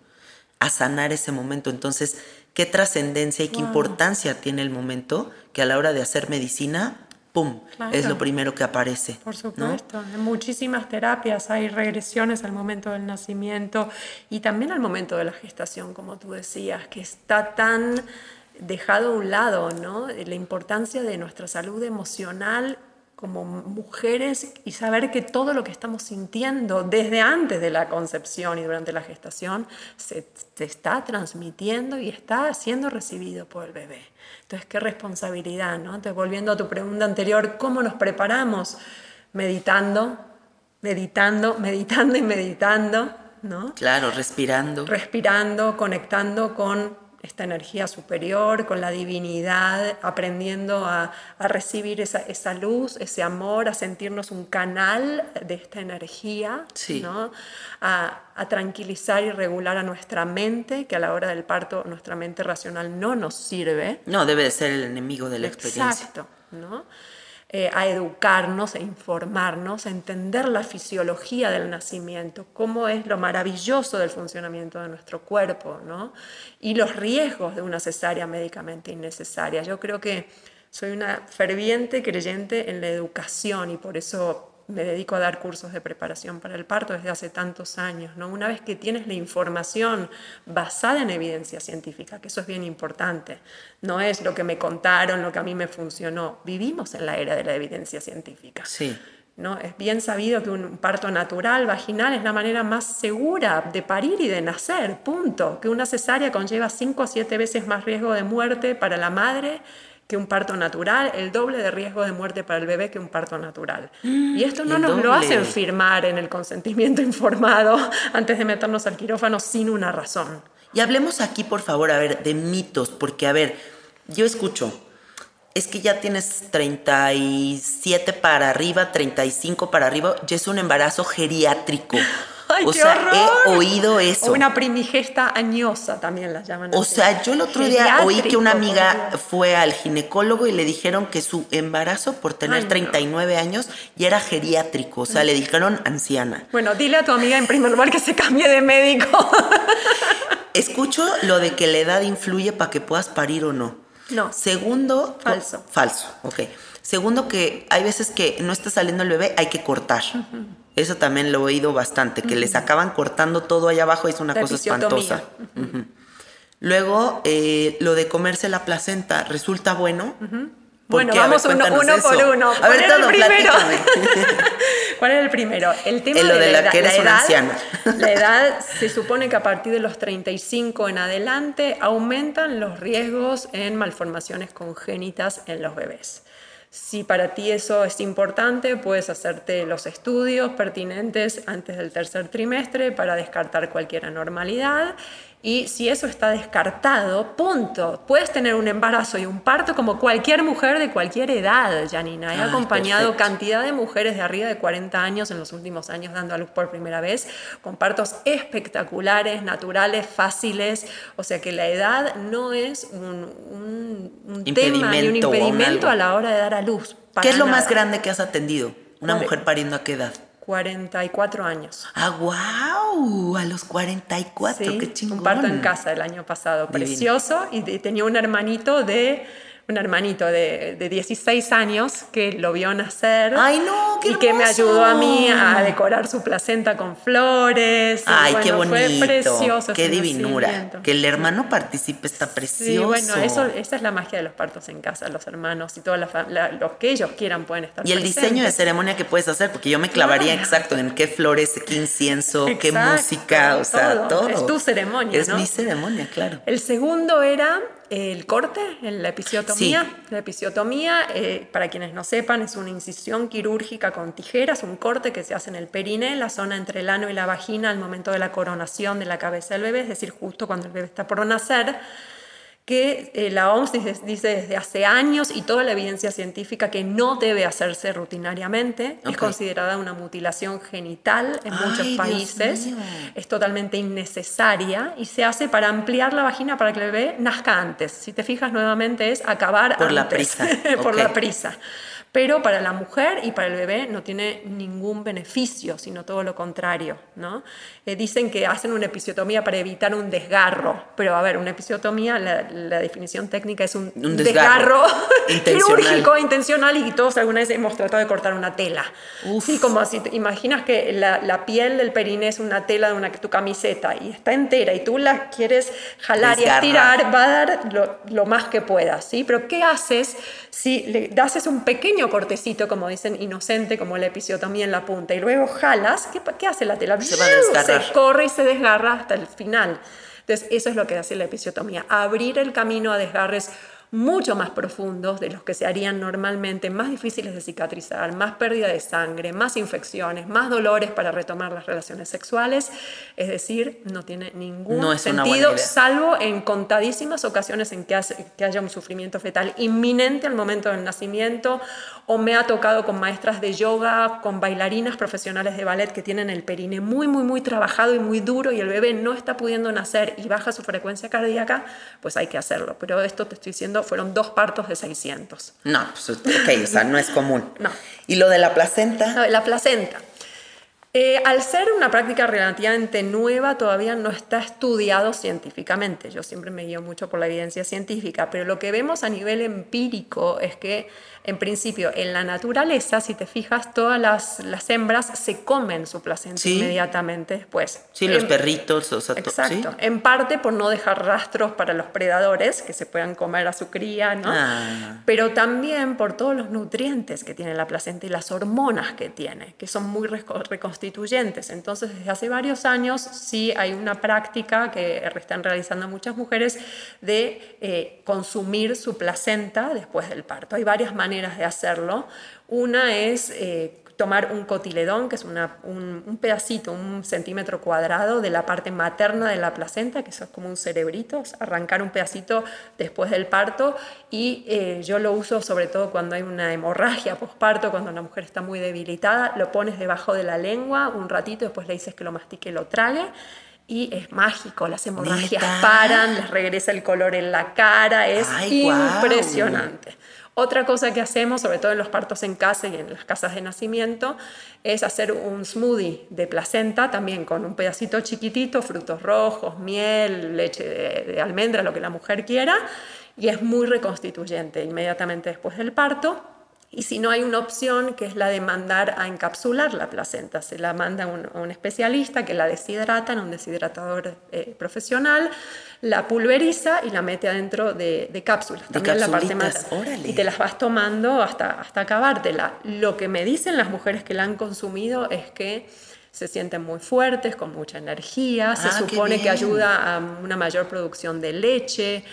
a sanar ese momento. Entonces, qué trascendencia y qué importancia tiene el momento que a la hora de hacer medicina, ¡pum! Claro. Es lo primero que aparece. Por ¿no? supuesto, en muchísimas terapias hay regresiones al momento del nacimiento y también al momento de la gestación, como tú decías, que está tan dejado a un lado, ¿no? La importancia de nuestra salud emocional como mujeres y saber que todo lo que estamos sintiendo desde antes de la concepción y durante la gestación se, se está transmitiendo y está siendo recibido por el bebé. Entonces, qué responsabilidad, ¿no? Entonces, volviendo a tu pregunta anterior, ¿cómo nos preparamos? Meditando, meditando, meditando y meditando, ¿no? Claro, respirando. respirando, conectando con esta energía superior, con la divinidad, aprendiendo a, a recibir esa, esa luz, ese amor, a sentirnos un canal de esta energía, Sí. ¿no? a, a tranquilizar y regular a nuestra mente, que a la hora del parto nuestra mente racional no nos sirve. No, debe de ser el enemigo de la experiencia. Exacto, ¿no? Eh, a educarnos, a informarnos, a entender la fisiología del nacimiento, cómo es lo maravilloso del funcionamiento de nuestro cuerpo, ¿no? Y los riesgos de una cesárea médicamente innecesaria. Yo creo que soy una ferviente creyente en la educación y por eso me dedico a dar cursos de preparación para el parto desde hace tantos años. ¿no? Una vez que tienes la información basada en evidencia científica, que eso es bien importante, no es lo que me contaron, lo que a mí me funcionó. Vivimos en la era de la evidencia científica. Sí. ¿no? Es bien sabido que un parto natural, vaginal, es la manera más segura de parir y de nacer, punto. Que una cesárea conlleva 5 a 7 veces más riesgo de muerte para la madre que un parto natural, el doble de riesgo de muerte para el bebé que un parto natural. y esto no nos lo hacen firmar en el consentimiento [laughs] informado antes de meternos al quirófano sin una razón. Y hablemos aquí, por favor, a ver, de mitos, porque, a ver, yo escucho, es que ya tienes 37 para arriba, 35 para arriba, ya es un embarazo geriátrico. [laughs] ¡Ay, o qué sea, horror! he oído eso. O una primigesta añosa también la llaman. O así. sea, yo el otro día oí que una amiga fue al ginecólogo y le dijeron que su embarazo por tener Ay, no. 39 años ya era geriátrico, o sea, le dijeron anciana. Bueno, dile a tu amiga en primer lugar que se cambie de médico. [laughs] Escucho lo de que la edad influye para que puedas parir o no. No. Segundo, Falso. falso, ok. Segundo, que hay veces que no está saliendo el bebé, hay que cortar. Eso también lo he oído bastante, que les acaban cortando todo allá abajo y es una La cosa espantosa. Luego, eh, lo de comerse la placenta, ¿resulta bueno? ¿Por Bueno, qué? A ver, vamos uno, uno eso. por uno. A ¿Cuál ver, era el primero? [laughs] ¿Cuál era el primero? El tema Eh, lo de la edad- que eres una edad, anciana. La [laughs] edad se supone que a partir de los 35 en adelante aumentan los riesgos en malformaciones congénitas en los bebés. Si para ti eso es importante, puedes hacerte los estudios pertinentes antes del tercer trimestre para descartar cualquier anormalidad Y si eso está descartado, punto. Puedes tener un embarazo y un parto como cualquier mujer de cualquier edad, Janina. He Ah, acompañado perfecto. cantidad de mujeres de arriba de 40 años en los últimos años dando a luz por primera vez, con partos espectaculares, naturales, fáciles. O sea que la edad no es un, un- un tema ni un Impedimento a la hora de dar a luz. ¿Qué es lo más grande que has atendido? Una mujer pariendo a qué edad? 44 años. Ah, wow, a los 44, Sí, qué chingón. Un parto en casa el año pasado, Divino. precioso. Y tenía un hermanito de un hermanito de, de 16 años que lo vio nacer. Ay, no, qué Y que me ayudó a mí a decorar su placenta con flores. Ay, qué bonito, Fue precioso. qué divinura. Que el hermano participe está precioso. Sí, bueno, eso, esa es la magia de los partos en casa, los hermanos y todos los que ellos quieran pueden estar Y el presentes. diseño de ceremonia que puedes hacer, porque yo me clavaría Claro. exacto en qué flores, qué incienso, qué música, o sea, todo. todo. Es tu ceremonia, Es ¿no? mi ceremonia, claro. El segundo era el corte, la episiotomía. La episiotomía, eh, para quienes no sepan, es una incisión quirúrgica con tijeras, un corte que se hace en el periné, la zona entre el ano y la vagina al momento de la coronación de la cabeza del bebé, es decir, justo cuando el bebé está por nacer que eh, la OMS dice, dice desde hace años y toda la evidencia científica que no debe hacerse rutinariamente, es considerada una mutilación genital en Ay, muchos países, es totalmente innecesaria y se hace para ampliar la vagina para que el bebé nazca antes. Si te fijas nuevamente es acabar Por la prisa, [laughs] por la prisa. Pero para la mujer y para el bebé no tiene ningún beneficio, sino todo lo contrario. ¿no? Eh, dicen que hacen una episiotomía para evitar un desgarro, pero a ver, una episiotomía, la, la definición técnica es un, Un desgarro. [laughs] Intencional. quirúrgico intencional y todos alguna vez hemos tratado de cortar una tela. Uf. Sí, como si te imaginas que la, la piel del periné es una tela de una, tu camiseta y está entera y tú la quieres jalar Desgarrar. y estirar, va a dar lo, lo más que puedas, ¿sí? Pero ¿qué haces si le haces un pequeño cortecito, como dicen, inocente, como la episiotomía en la punta, y luego jalas? ¿Qué, qué hace la tela? Se va a. Se corre y se desgarra hasta el final. Entonces, eso es lo que hace la episiotomía, abrir el camino a desgarres mucho más profundos de los que se harían normalmente, más difíciles de cicatrizar, más pérdida de sangre, más infecciones, más dolores para retomar las relaciones sexuales. Es decir, no tiene ningún No sentido, salvo en contadísimas ocasiones en que, hace- que haya un sufrimiento fetal inminente al momento del nacimiento, o me ha tocado con maestras de yoga, con bailarinas profesionales de ballet que tienen el perine muy, muy, muy trabajado y muy duro y el bebé no está pudiendo nacer y baja su frecuencia cardíaca, pues hay que hacerlo. Pero esto te estoy diciendo, fueron dos partos de 600. No, pues ok, o sea, no es común. [laughs] No. ¿Y lo de la placenta? No, La placenta. Eh, al ser una práctica relativamente nueva, todavía no está estudiado científicamente. Yo siempre me guío mucho por la evidencia científica, pero lo que vemos a nivel empírico es que, en principio, en la naturaleza, si te fijas, todas las, las hembras se comen su placenta Sí. inmediatamente después. Sí, los perritos, o sea, to- Exacto. ¿sí? En parte por no dejar rastros para los predadores que se puedan comer a su cría, ¿no? Ah. Pero también por todos los nutrientes que tiene la placenta y las hormonas que tiene, que son muy reco- reconstituyentes. Entonces, desde hace varios años sí hay una práctica que están realizando muchas mujeres de eh, consumir su placenta después del parto. Hay varias maneras de hacerlo. Una es eh, tomar un cotiledón, que es una- un, un pedacito, un centímetro cuadrado de la parte materna de la placenta, que eso es como un cerebrito, es arrancar un pedacito después del parto y eh, yo lo uso sobre todo cuando hay una hemorragia posparto, cuando una mujer está muy debilitada, lo pones debajo de la lengua un ratito, después le dices que lo mastique y lo trague. Y es mágico, las hemorragias ¿Neta? paran, les regresa el color en la cara, es Ay, impresionante. Otra cosa que hacemos, sobre todo en los partos en casa y en las casas de nacimiento, es hacer un smoothie de placenta, también con un pedacito chiquitito, frutos rojos, miel, leche de, de almendra, lo que la mujer quiera, y es muy reconstituyente inmediatamente después del parto. Y si no hay una opción que es la de mandar a encapsular la placenta, se la manda a un, a un especialista que la deshidrata en un deshidratador eh, profesional, la pulveriza y la mete adentro de, de cápsulas. De también la parte más- órale. Y te las vas tomando hasta, hasta acabártela. Lo que me dicen las mujeres que la han consumido es que se sienten muy fuertes, con mucha energía, se Ah, supone que ayuda a una mayor producción de leche,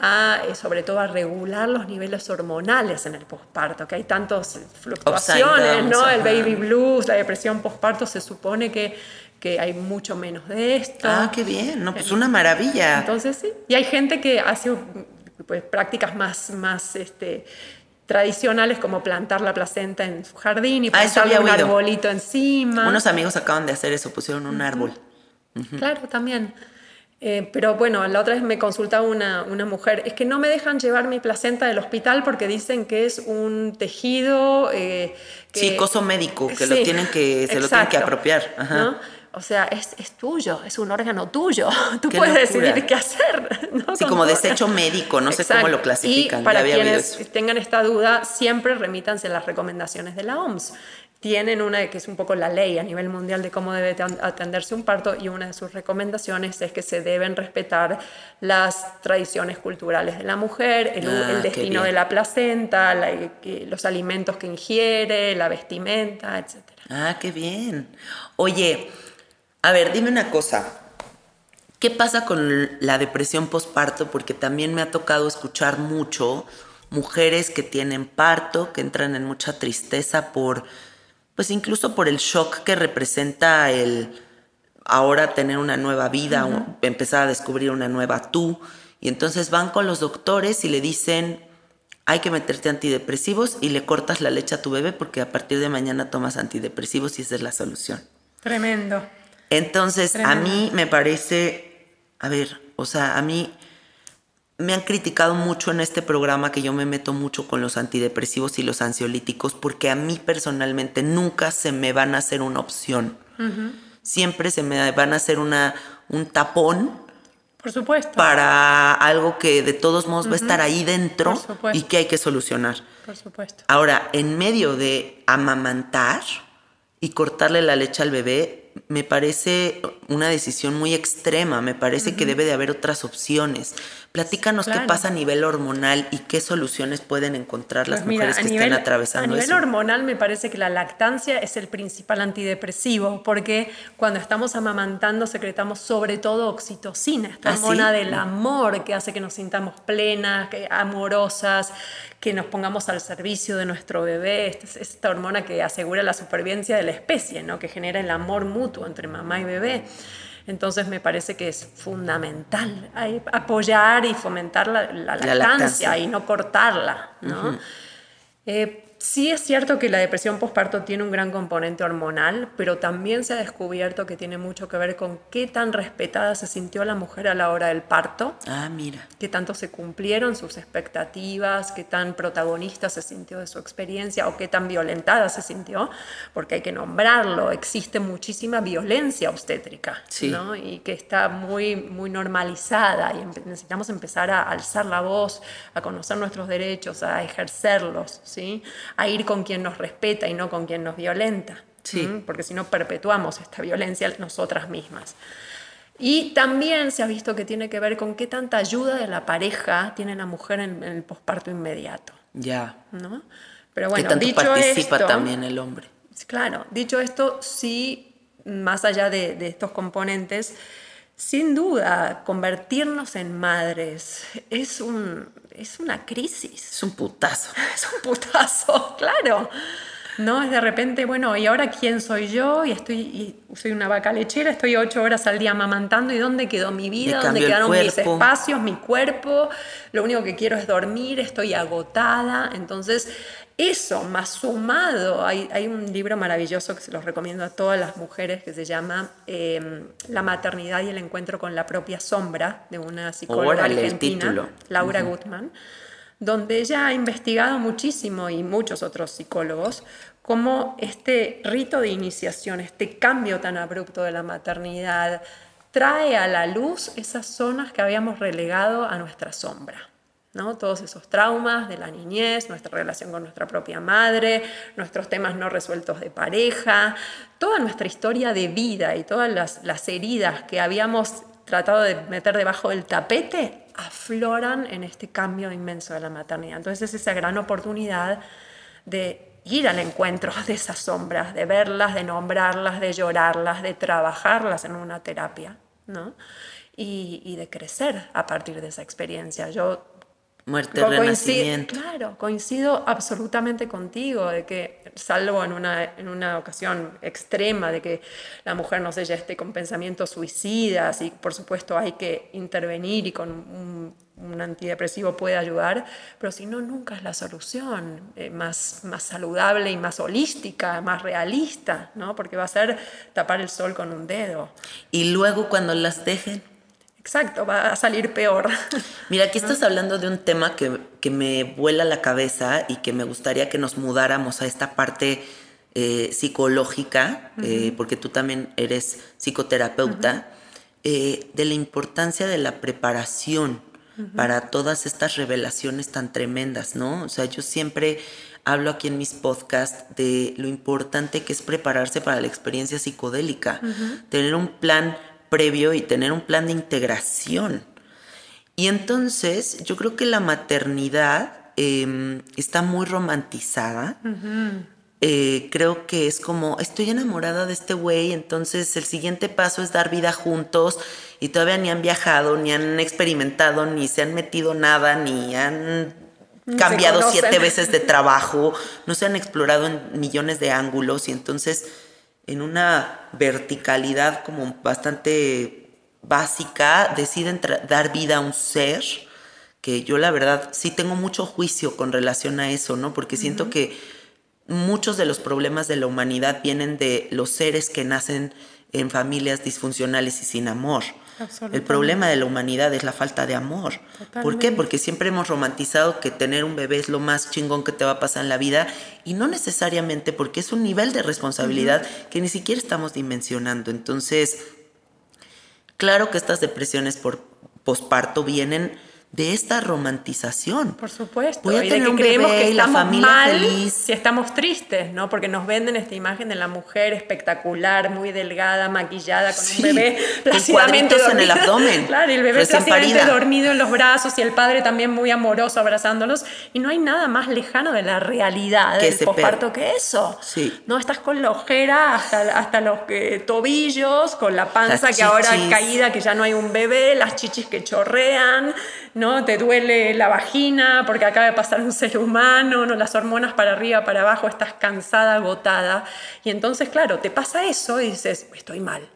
a, eh, sobre todo a regular los niveles hormonales en el posparto, que hay tantas fluctuaciones, ¿no? El baby blues, la depresión posparto, se supone que, que hay mucho menos de esto. Ah, qué bien. No, pues una maravilla. Entonces sí. Y hay gente que hace pues, prácticas más, más este, tradicionales como plantar la placenta en su jardín y Ah, plantarle había un oído. arbolito encima. Unos amigos acaban de hacer eso, pusieron un árbol. Claro, también. Eh, pero bueno, la otra vez me consultaba una, una mujer, es que no me dejan llevar mi placenta del hospital porque dicen que es un tejido... eh, que- Sí, coso médico, que lo Sí, tienen que- se lo tienen que apropiar, ajá. ¿no? O sea, es, es tuyo, es un órgano tuyo. [laughs] Tú puedes locura. decidir qué hacer. ¿no? Sí, como desecho médico, no sé cómo lo clasifican, Y para quienes tengan esta duda, siempre remítanse a las recomendaciones de la OMS. Tienen una que es un poco la ley a nivel mundial de cómo debe atenderse un parto y una de sus recomendaciones es que se deben respetar las tradiciones culturales de la mujer, el, Ah, el destino de la placenta, la- los alimentos que ingiere, la vestimenta, etc. Ah, qué bien. Oye, a ver, dime una cosa. ¿Qué pasa con la depresión postparto? Porque también me ha tocado escuchar mucho mujeres que tienen parto, que entran en mucha tristeza por, pues incluso por el shock que representa el ahora tener una nueva vida, o empezar a descubrir una nueva tú. Y entonces van con los doctores y le dicen, hay que meterte antidepresivos y le cortas la leche a tu bebé porque a partir de mañana tomas antidepresivos y esa es la solución. Tremendo. Entonces, a mí me parece, a ver, o sea, a mí me han criticado mucho en este programa que yo me meto mucho con los antidepresivos y los ansiolíticos porque a mí personalmente nunca se me van a hacer una opción. Siempre se me van a hacer una, un tapón Por supuesto. para algo que de todos modos va a estar ahí dentro y que hay que solucionar. Por supuesto. Ahora, en medio de amamantar y cortarle la leche al bebé, me parece una decisión muy extrema. Me parece que debe de haber otras opciones. Platícanos qué Claro. pasa a nivel hormonal y qué soluciones pueden encontrar las Pues mira, mujeres que nivel- estén atravesando A nivel eso. hormonal me parece que la lactancia es el principal antidepresivo, porque cuando estamos amamantando secretamos sobre todo oxitocina, esta ¿Ah, sí? hormona del amor que hace que nos sintamos plenas, que, amorosas, que nos pongamos al servicio de nuestro bebé. Esta, es esta hormona que asegura la supervivencia de la especie, ¿no? que genera el amor mutuo entre mamá y bebé. Entonces me parece que es fundamental ahí apoyar y fomentar la, la lactancia, lactancia. y no cortarla. ¿no? Eh, sí es cierto que la depresión postparto tiene un gran componente hormonal, pero también se ha descubierto que tiene mucho que ver con qué tan respetada se sintió la mujer a la hora del parto, Ah, mira. qué tanto se cumplieron sus expectativas, qué tan protagonista se sintió de su experiencia o qué tan violentada se sintió, porque hay que nombrarlo, existe muchísima violencia obstétrica, Sí. ¿no? y que está muy, muy normalizada y necesitamos empezar a alzar la voz, a conocer nuestros derechos, a ejercerlos, ¿sí? A ir con quien nos respeta y no con quien nos violenta, Sí. ¿m? porque si no perpetuamos esta violencia nosotras mismas. Y también se ha visto que tiene que ver con qué tanta ayuda de la pareja tiene la mujer en, en el posparto inmediato. Ya. ¿no? Pero bueno, tanto dicho participa esto, también el hombre. Claro, dicho esto, sí, más allá de, de estos componentes, sin duda, convertirnos en madres es, un, es una crisis, Es un putazo. [laughs] es un putazo, [laughs] claro. ¿No? Es de repente, bueno, ¿y ahora quién soy yo? Y estoy, y soy una vaca lechera, estoy ocho horas al día amamantando, ¿y dónde quedó mi vida? ¿Dónde quedaron mis espacios, mi cuerpo? Lo único que quiero es dormir, estoy agotada. Entonces, eso más sumado, hay, hay un libro maravilloso que se los recomiendo a todas las mujeres que se llama eh, La maternidad y el encuentro con la propia sombra, de una psicóloga Órale, argentina. Laura Gutman donde ella ha investigado muchísimo y muchos otros psicólogos cómo este rito de iniciación, este cambio tan abrupto de la maternidad, trae a la luz esas zonas que habíamos relegado a nuestra sombra. ¿no? Todos esos traumas de la niñez, nuestra relación con nuestra propia madre, nuestros temas no resueltos de pareja, toda nuestra historia de vida y todas las, las heridas que habíamos tratado de meter debajo del tapete afloran en este cambio inmenso de la maternidad. Entonces es esa gran oportunidad de ir al encuentro de esas sombras, de verlas, de nombrarlas, de llorarlas, de trabajarlas en una terapia, ¿no? Y, y de crecer a partir de esa experiencia. Yo Muerte, Co- renacimiento. Claro, coincido absolutamente contigo, de que, salvo en una, en una ocasión extrema, de que la mujer no sé, ya esté con pensamientos suicidas y por supuesto hay que intervenir y con un, un antidepresivo puede ayudar, pero si no, nunca es la solución eh, más, más saludable y más holística, más realista, ¿no? Porque va a ser tapar el sol con un dedo. Y luego cuando las dejen. Exacto, va a salir peor. [laughs] Mira, aquí estás hablando de un tema que, que me vuela la cabeza y que me gustaría que nos mudáramos a esta parte eh, psicológica, eh, porque tú también eres psicoterapeuta, eh, de la importancia de la preparación para todas estas revelaciones tan tremendas, ¿no? O sea, yo siempre hablo aquí en mis podcasts de lo importante que es prepararse para la experiencia psicodélica, tener un plan previo y tener un plan de integración. Y entonces yo creo que la maternidad eh, está muy romantizada. Eh, creo que es como, estoy enamorada de este güey, entonces el siguiente paso es dar vida juntos y todavía ni han viajado, ni han experimentado, ni se han metido nada, ni han se cambiado siete veces de trabajo, no se han explorado en millones de ángulos y entonces en una verticalidad como bastante básica deciden dar vida a un ser que yo la verdad sí tengo mucho juicio con relación a eso, ¿no? Porque siento que muchos de los problemas de la humanidad vienen de los seres que nacen en familias disfuncionales y sin amor. El problema de la humanidad es la falta de amor. ¿Por qué? Porque siempre hemos romantizado que tener un bebé es lo más chingón que te va a pasar en la vida y no necesariamente porque es un nivel de responsabilidad que ni siquiera estamos dimensionando. Entonces, claro que estas depresiones por posparto vienen de esta romantización. Por supuesto. Voy a y de tener que un creemos bebé que y la familia mal feliz. si estamos tristes, ¿no? Porque nos venden esta imagen de la mujer espectacular, muy delgada, maquillada, con Sí, un bebé plácidamente cuadritos en el dormido. abdomen, [laughs] Claro, y el bebé plácidamente parida. dormido en los brazos y el padre también muy amoroso abrazándolos. Y no hay nada más lejano de la realidad Que del posparto que eso. Sí. No estás con la ojera hasta, hasta los eh, tobillos, con la panza Las que ahora chichis. caída que ya no hay un bebé, las chichis que chorrean, ¿no? Te duele la vagina porque acaba de pasar un ser humano, ¿no? Las hormonas para arriba, para abajo, estás cansada, agotada. Y entonces, claro, te pasa eso y dices, estoy mal.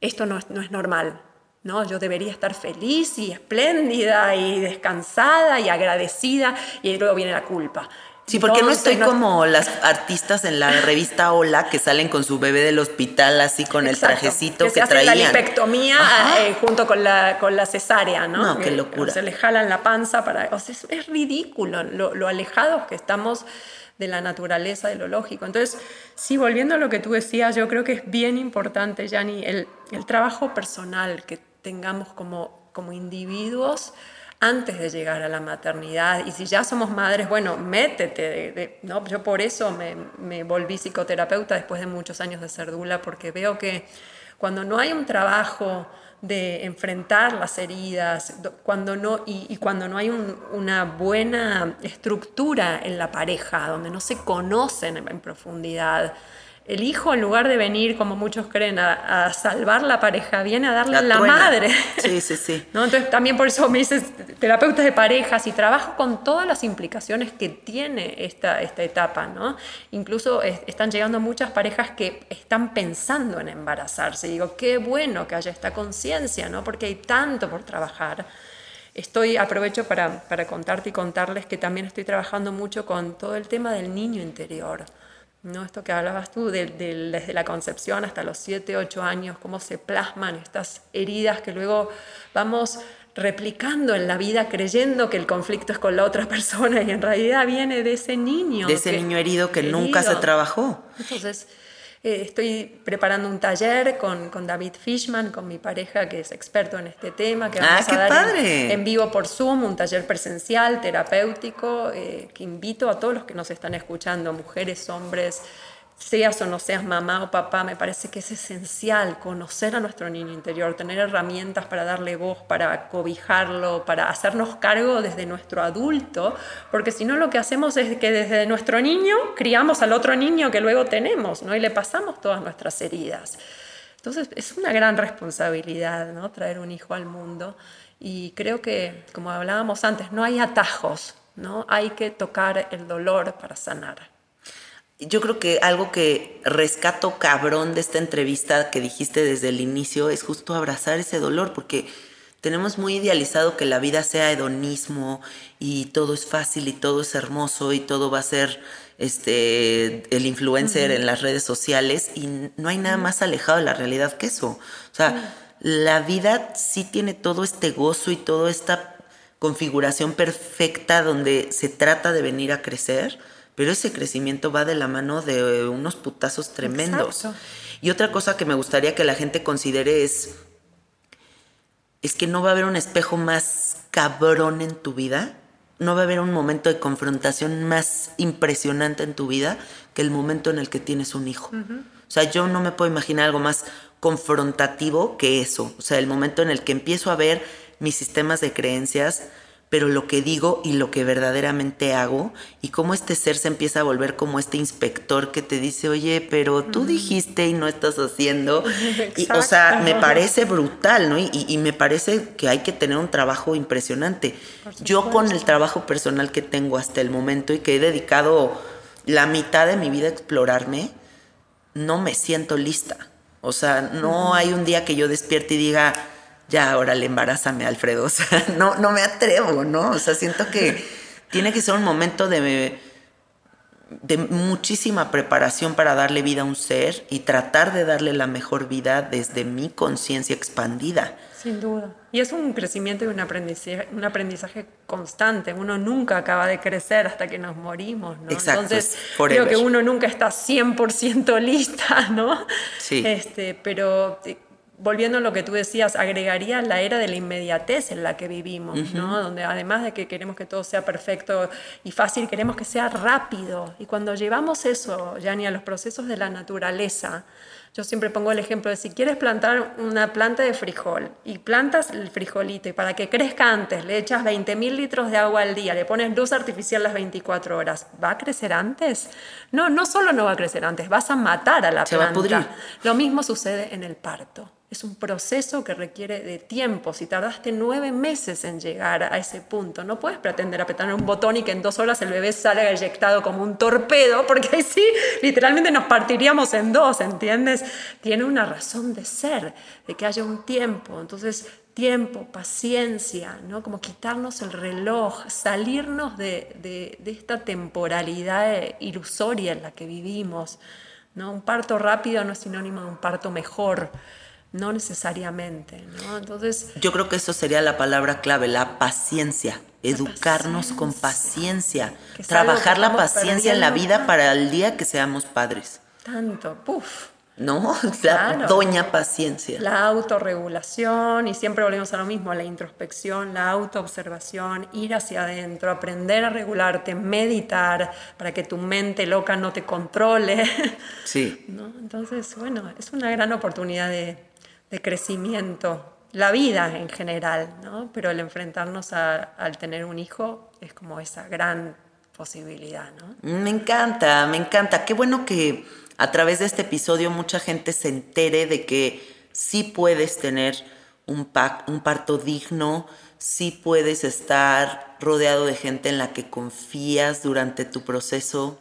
Esto no es, no es normal. ¿no? Yo debería estar feliz y espléndida y descansada y agradecida y luego viene la culpa. Sí, porque no estoy como las artistas en la [laughs] revista Hola que salen con su bebé del hospital así con el trajecito que, se hace traían. la lipectomía Ajá. eh, junto con la, con la cesárea, ¿no? No, qué Que- locura. Se le jalan la panza para... O sea, es, es ridículo lo, lo alejados que estamos de la naturaleza, de lo lógico. Entonces, sí, volviendo a lo que tú decías, yo creo que es bien importante, Yanni, el, el trabajo personal que tengamos como, como individuos antes de llegar a la maternidad. Y si ya somos madres, bueno, métete. ¿no? Yo por eso me, volví psicoterapeuta después de muchos años de ser dula, porque veo que cuando no hay un trabajo de enfrentar las heridas, do- cuando no, y, cuando no hay un- una buena estructura en la pareja, donde no se conocen en, en profundidad, el hijo, en lugar de venir, como muchos creen, a, a salvar la pareja, viene a darle La la, madre. Sí, sí, sí. [laughs] ¿No? Entonces también por eso me dices terapeutas de parejas y trabajo con todas las implicaciones que tiene esta, esta etapa. ¿no? Incluso es- están llegando muchas parejas que están pensando en embarazarse. Y digo, qué bueno que haya esta conciencia, ¿no? porque hay tanto por trabajar. Estoy, aprovecho para, para contarte y contarles que también estoy trabajando mucho con todo el tema del niño interior. ¿No? Esto que hablabas tú, de- de- desde la concepción hasta los 7, 8 años, cómo se plasman estas heridas que luego vamos replicando en la vida creyendo que el conflicto es con la otra [laughs] persona y en realidad viene de ese niño. De ese que- niño herido que nunca se trabajó. Entonces, eh, estoy preparando un taller con, con David Fishman, con mi pareja que es experto en este tema, que Ah, vamos qué a dar en- padre. En, vivo por Zoom, un taller presencial, terapéutico, eh, que invito a todos los que nos están escuchando, mujeres, hombres, seas o no seas mamá o papá, me parece que es esencial conocer a nuestro niño interior, tener herramientas para darle voz, para cobijarlo, para hacernos cargo desde nuestro adulto, porque si no lo que hacemos es que desde nuestro niño criamos al otro niño que luego tenemos, ¿no? Y le pasamos todas nuestras heridas. Entonces es una gran responsabilidad, ¿no? Traer un hijo al mundo. Y creo que, como hablábamos antes, no hay atajos, ¿no? Hay que tocar el dolor para sanar yo creo que algo que rescato cabrón de esta entrevista que dijiste desde el inicio es justo abrazar ese dolor, porque tenemos muy idealizado que la vida sea hedonismo y todo es fácil y todo es hermoso y todo va a ser este el influencer en las redes sociales y no hay nada más alejado de la realidad que eso. O sea, la vida sí tiene todo este gozo y toda esta configuración perfecta donde se trata de venir a crecer pero ese crecimiento va de la mano de unos putazos tremendos. Y otra cosa que me gustaría que la gente considere es, es que no va a haber un espejo más cabrón en tu vida, no va a haber un momento de confrontación más impresionante en tu vida que el momento en el que tienes un hijo. O sea, yo no me puedo imaginar algo más confrontativo que eso. O sea, el momento en el que empiezo a ver mis sistemas de creencias, pero lo que digo y lo que verdaderamente hago y cómo este ser se empieza a volver como este inspector que te dice, oye, pero tú dijiste y no estás haciendo. [laughs] Y, o sea, me parece brutal, ¿no? Y, me parece que hay que tener un trabajo impresionante. Yo con el trabajo personal que tengo hasta el momento y que he dedicado la mitad de mi vida a explorarme, no me siento lista. O sea, no hay un día que yo despierte y diga, ya, ahora le embarázame, Alfredo. [laughs] O sea, no, no me atrevo, ¿no? O sea, siento que tiene que ser un momento de, de muchísima preparación para darle vida a un ser y tratar de darle la mejor vida desde mi conciencia expandida. Sin duda. Y es un crecimiento y un aprendizaje, un aprendizaje constante. Uno nunca acaba de crecer hasta que nos morimos, ¿no? Exacto, Entonces, creo que uno nunca está 100% [laughs] lista, ¿no? Sí. Este, pero volviendo a lo que tú decías, agregaría la era de la inmediatez en la que vivimos, ¿no? Donde además de que queremos que todo sea perfecto y fácil, queremos que sea rápido. Y cuando llevamos eso, Yani, a los procesos de la naturaleza, yo siempre pongo el ejemplo de si quieres plantar una planta de frijol y plantas el frijolito y para que crezca antes le echas 20.000 litros de agua al día, le pones luz artificial las 24 horas, ¿va a crecer antes? No, no solo no va a crecer antes, vas a matar a la Se planta. Va a pudrir. Lo mismo sucede en el parto. Es un proceso que requiere de tiempo. Si tardaste nueve meses en llegar a ese punto, no puedes pretender apretar un botón y que en dos horas el bebé salga eyectado como un torpedo, [laughs] porque ahí sí, literalmente nos partiríamos en dos, ¿entiendes? Tiene una razón de ser, de que haya un tiempo. Entonces, tiempo, paciencia, ¿no? Como quitarnos el reloj, salirnos de, de, esta temporalidad ilusoria en la que vivimos. ¿no? Un parto rápido no es sinónimo de un parto mejor no necesariamente, ¿no? Entonces... Yo creo que eso sería la palabra clave, la paciencia, educarnos con paciencia, trabajar la paciencia en la vida para el día que seamos padres. Tanto, puf. No, [laughs] la doña paciencia. La autorregulación, y siempre volvemos a lo mismo, la introspección, la autoobservación, ir hacia adentro, aprender a regularte, meditar para que tu mente loca no te controle. Sí. [laughs] ¿No? Entonces, bueno, es una gran oportunidad de, de crecimiento, la vida en general, ¿no? pero el enfrentarnos al tener un hijo es como esa gran posibilidad. ¿no? Me encanta, me encanta. Qué bueno que a través de este episodio mucha gente se entere de que sí puedes tener un, un parto digno, sí puedes estar rodeado de gente en la que confías durante tu proceso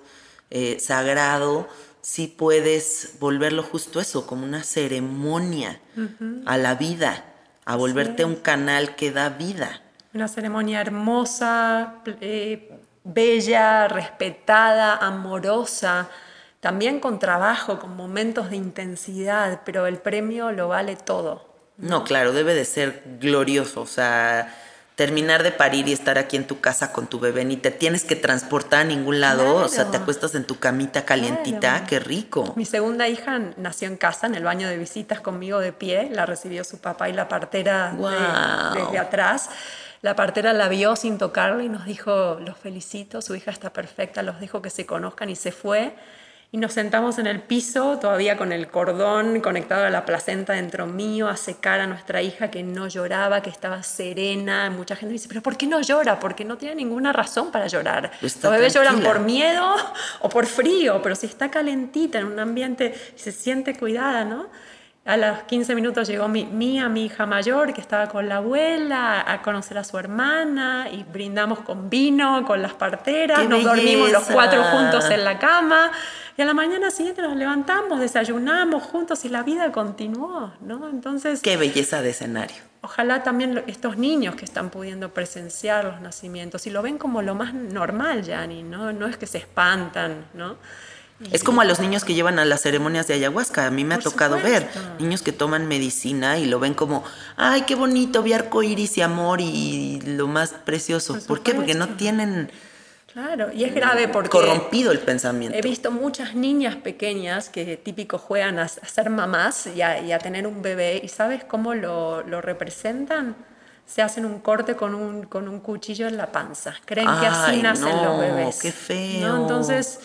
eh, sagrado sí puedes volverlo justo eso, como una ceremonia a la vida, a volverte un canal que da vida. Una ceremonia hermosa, eh, bella, respetada, amorosa, también con trabajo, con momentos de intensidad, pero el premio lo vale todo. no claro, debe de ser glorioso, o sea terminar de parir y estar aquí en tu casa con tu bebé, ni te tienes que transportar a ningún lado, o sea, te acuestas en tu camita calientita, qué rico. Mi segunda hija nació en casa, en el baño de visitas conmigo de pie, la recibió su papá y la partera desde atrás. La partera la vio sin tocarla y nos dijo, los felicito, su hija está perfecta, los dejo que se conozcan y se fue. Y nos sentamos en el piso, todavía con el cordón conectado a la placenta dentro mío, a secar a nuestra hija que no lloraba, que estaba serena. Mucha gente dice, pero ¿por qué no llora? Porque no tiene ninguna razón para llorar. Los bebés lloran por miedo [laughs] o por frío, pero si está calentita en un ambiente y se siente cuidada, ¿no? A los 15 minutos llegó mi, mía, mi hija mayor, que estaba con la abuela, a conocer a su hermana y brindamos con vino, con las parteras, nos dormimos los cuatro juntos en la cama y a la mañana siguiente nos levantamos, desayunamos juntos y la vida continuó, ¿no? Entonces... Qué belleza de escenario. Ojalá también estos niños que están pudiendo presenciar los nacimientos y lo ven como lo más normal, Yanni, ¿no? No es que se espantan, ¿no? Es como a los niños que llevan a las ceremonias de ayahuasca. A mí me ha tocado ver niños que toman medicina y lo ven como, ay, qué bonito, vi arco iris y amor y lo más precioso. ¿Por, qué? Porque no tienen. Claro, y es grave porque. Corrompido el pensamiento. He visto muchas niñas pequeñas que típico juegan a, ser mamás y a, tener un bebé, y ¿sabes cómo lo, representan? se hacen un corte con un, con un cuchillo en la panza. Creen que así nacen los bebés. ¡Qué feo! Entonces,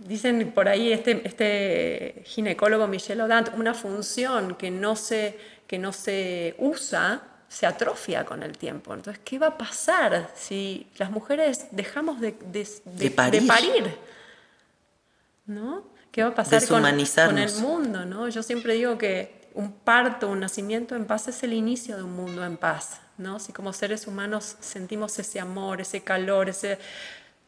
Dicen por ahí este, este ginecólogo Michel Odant, una función que no, se, que no se usa se atrofia con el tiempo. Entonces, ¿qué va a pasar si las mujeres dejamos de, de, parir. ¿No? ¿Qué va a pasar con, con, el mundo? ¿no? Yo siempre digo que un parto, un nacimiento en paz es el inicio de un mundo en paz. ¿no? Si como seres humanos sentimos ese amor, ese calor, ese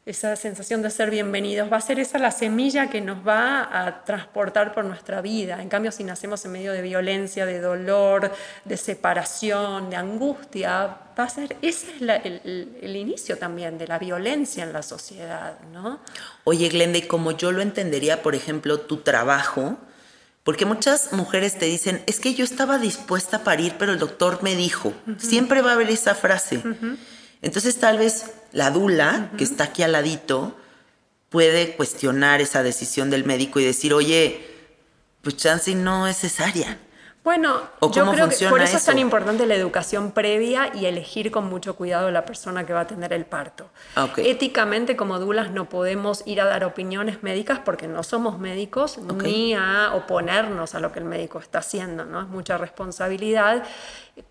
esa sensación de ser bienvenidos, va a ser esa la semilla que nos va a transportar por nuestra vida. En cambio, si nacemos en medio de violencia, de dolor, de separación, de angustia, va a ser, ese es el, inicio también de la violencia en la sociedad, ¿no? Oye, Glenda, y como yo lo entendería, por ejemplo, tu trabajo, porque muchas mujeres te dicen, es que yo estaba dispuesta a parir, pero el doctor me dijo, siempre va a haber esa frase. Entonces tal vez la dula, que está aquí al ladito, puede cuestionar esa decisión del médico y decir, oye, pues chance no es cesárea. Bueno, yo creo que por eso, es tan importante la educación previa y elegir con mucho cuidado la persona que va a tener el parto. Éticamente, como dulas, no podemos ir a dar opiniones médicas porque no somos médicos ni a oponernos a lo que el médico está haciendo, ¿no? Es mucha responsabilidad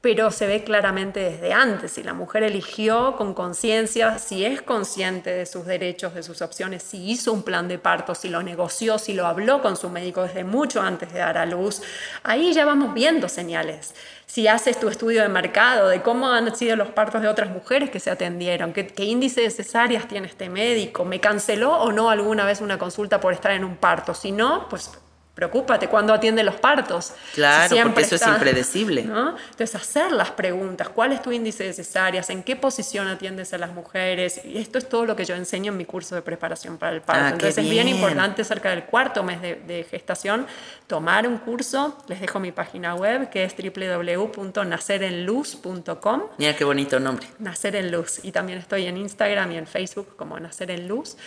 pero se ve claramente desde antes. Si la mujer eligió con conciencia, si es consciente de sus derechos, de sus opciones, si hizo un plan de parto, si lo negoció, si lo habló con su médico desde mucho antes de dar a luz, ahí ya vamos viendo señales. Si haces tu estudio de mercado de cómo han sido los partos de otras mujeres que se atendieron, qué, qué índice de cesáreas tiene este médico, me canceló o no alguna vez una consulta por estar en un parto, si no, pues preocúpate cuando atiende los partos. Claro, porque eso es impredecible. Entonces, hacer las preguntas, ¿cuál es tu índice de cesáreas? ¿En qué posición atiendes a las mujeres? Y esto es todo lo que yo enseño en mi curso de preparación para el parto. Ah, Entonces, es bien importante cerca del cuarto mes de, gestación tomar un curso. Les dejo mi página web que es www.nacerenluz.com. Mira qué bonito nombre. Nacer en Luz. Y también estoy en Instagram y en Facebook como Nacer en Luz.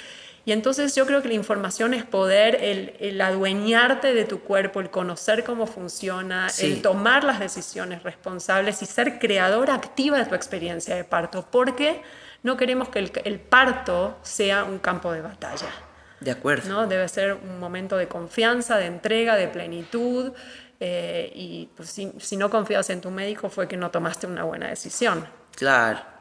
Y entonces yo creo que la información es poder, el, adueñarte de tu cuerpo, el conocer cómo funciona, el tomar las decisiones responsables y ser creadora activa de tu experiencia de parto, porque no queremos que el, parto sea un campo de batalla. De acuerdo. ¿no? Debe ser un momento de confianza, de entrega, de plenitud. Eh, y pues, si, si no confías en tu médico fue que no tomaste una buena decisión. Claro.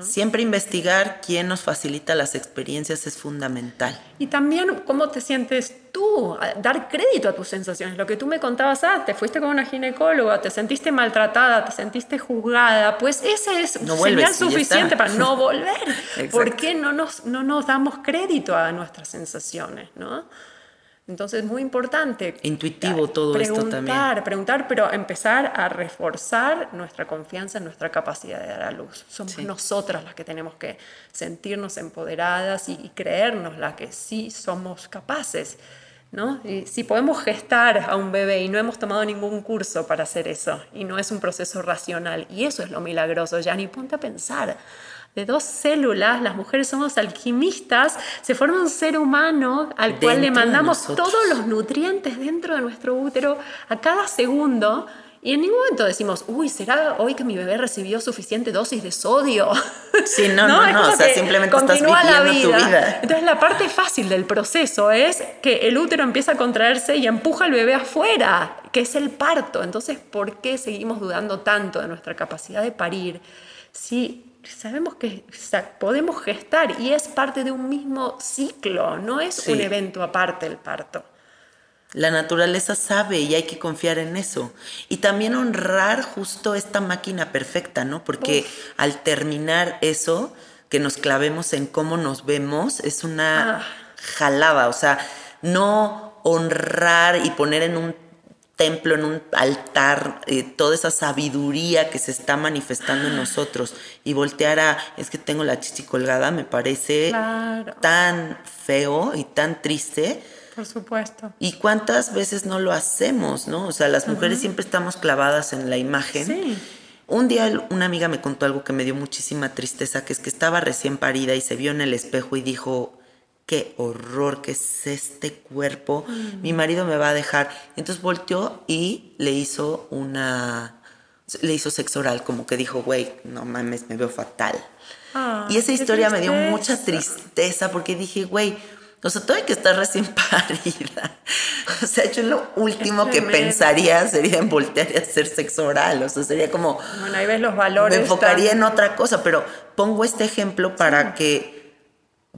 Siempre investigar quién nos facilita las experiencias es fundamental. Y también cómo te sientes tú, dar crédito a tus sensaciones. Lo que tú me contabas, ah, te fuiste con una ginecóloga, te sentiste maltratada, te sentiste juzgada, pues ese es no señal suficiente para no volver. [laughs] ¿Por qué no nos, no nos damos crédito a nuestras sensaciones? ¿no? Entonces es muy importante. Intuitivo todo esto también. Preguntar, preguntar, pero empezar a reforzar nuestra confianza en nuestra capacidad de dar a luz. Somos nosotras las que tenemos que sentirnos empoderadas y, creernos las que sí somos capaces. ¿no? Y si podemos gestar a un bebé y no hemos tomado ningún curso para hacer eso, y no es un proceso racional, y eso es lo milagroso, ya ni ponte a pensar de dos células, las mujeres somos alquimistas, se forma un ser humano al cual le mandamos todos los nutrientes dentro de nuestro útero a cada segundo Y en ningún momento decimos, uy, ¿será hoy que mi bebé recibió suficiente dosis de sodio? Sí, no, no, [laughs] no, o sea, simplemente estás viviendo tu vida. Entonces la parte fácil del proceso es que el útero empieza a contraerse y empuja al bebé afuera, que es el parto. Entonces, ¿por qué seguimos dudando tanto de nuestra capacidad de parir si sabemos que podemos gestar y es parte de un mismo ciclo, no es un evento aparte el parto? La naturaleza sabe y hay que confiar en eso. Y también honrar justo esta máquina perfecta, ¿no? Porque al terminar eso, que nos clavemos en cómo nos vemos, es una ah. jalada. O sea, no honrar y poner en un templo, en un altar, eh, toda esa sabiduría que se está manifestando en nosotros y voltear a, es que tengo la chichi colgada, me parece tan feo y tan triste por supuesto. ¿Y cuántas veces no lo hacemos, no? O sea, las mujeres siempre estamos clavadas en la imagen. Sí. Un día una amiga me contó algo que me dio muchísima tristeza, que es que estaba recién parida y se vio en el espejo y dijo, qué horror que es este cuerpo, mm. mi marido me va a dejar. Entonces volteó y le hizo una, le hizo sexo oral, como que dijo, güey, no mames, me veo fatal. y esa historia me dio mucha tristeza porque dije, güey, o sea, hay que estar recién [laughs] parida. O sea, yo lo último que pensaría sería en voltear y hacer sexo oral. O sea, sería como... Bueno, ahí ves los valores. Me enfocaría en otra cosa, pero pongo este ejemplo para que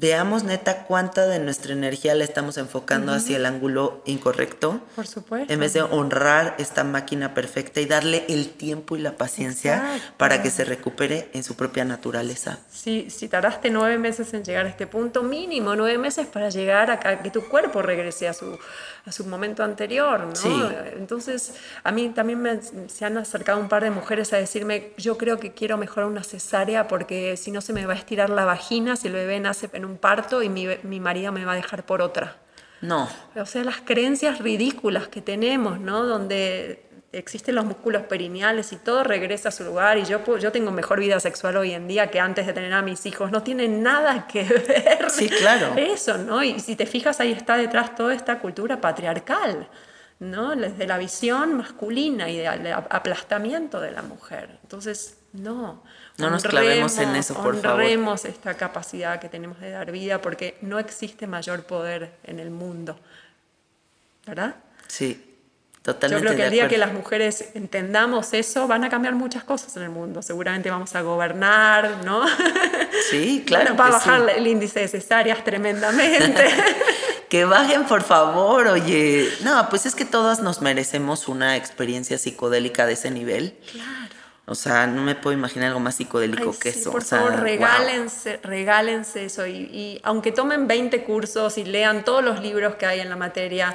veamos neta cuánta de nuestra energía la estamos enfocando hacia el ángulo incorrecto. Por supuesto. En vez de honrar esta máquina perfecta y darle el tiempo y la paciencia para que se recupere en su propia naturaleza. Si, si tardaste nueve meses en llegar a este punto, mínimo nueve meses para llegar a que tu cuerpo regrese a su, a su momento anterior, ¿no? Entonces, a mí también me, se han acercado un par de mujeres a decirme, yo creo que quiero mejorar una cesárea porque si no se me va a estirar la vagina si el bebé nace en un parto y mi, mi marido me va a dejar por otra. No. O sea, las creencias ridículas que tenemos, ¿no? Donde existen los músculos perineales y todo regresa a su lugar y yo, yo tengo mejor vida sexual hoy en día que antes de tener a mis hijos. No tiene nada que [laughs] ver sí, claro. eso, ¿no? Y si te fijas, ahí está detrás toda esta cultura patriarcal, ¿no? Desde la visión masculina y del aplastamiento de la mujer. Entonces, no. No nos clavemos en eso, por favor. Honremos esta capacidad que tenemos de dar vida porque no existe mayor poder en el mundo. ¿Verdad? Sí. Totalmente Yo creo que el día que las mujeres entendamos eso, van a cambiar muchas cosas en el mundo. Seguramente vamos a gobernar, ¿no? Sí, [laughs] claro. Va a bajar el índice de cesáreas tremendamente. [laughs] que bajen, por favor, oye. No, pues es que todas nos merecemos una experiencia psicodélica de ese nivel. Claro. O sea, no me puedo imaginar algo más psicodélico que eso. Por favor, regálense, regálense eso. Y, y, aunque tomen 20 cursos y lean todos los libros que hay en la materia,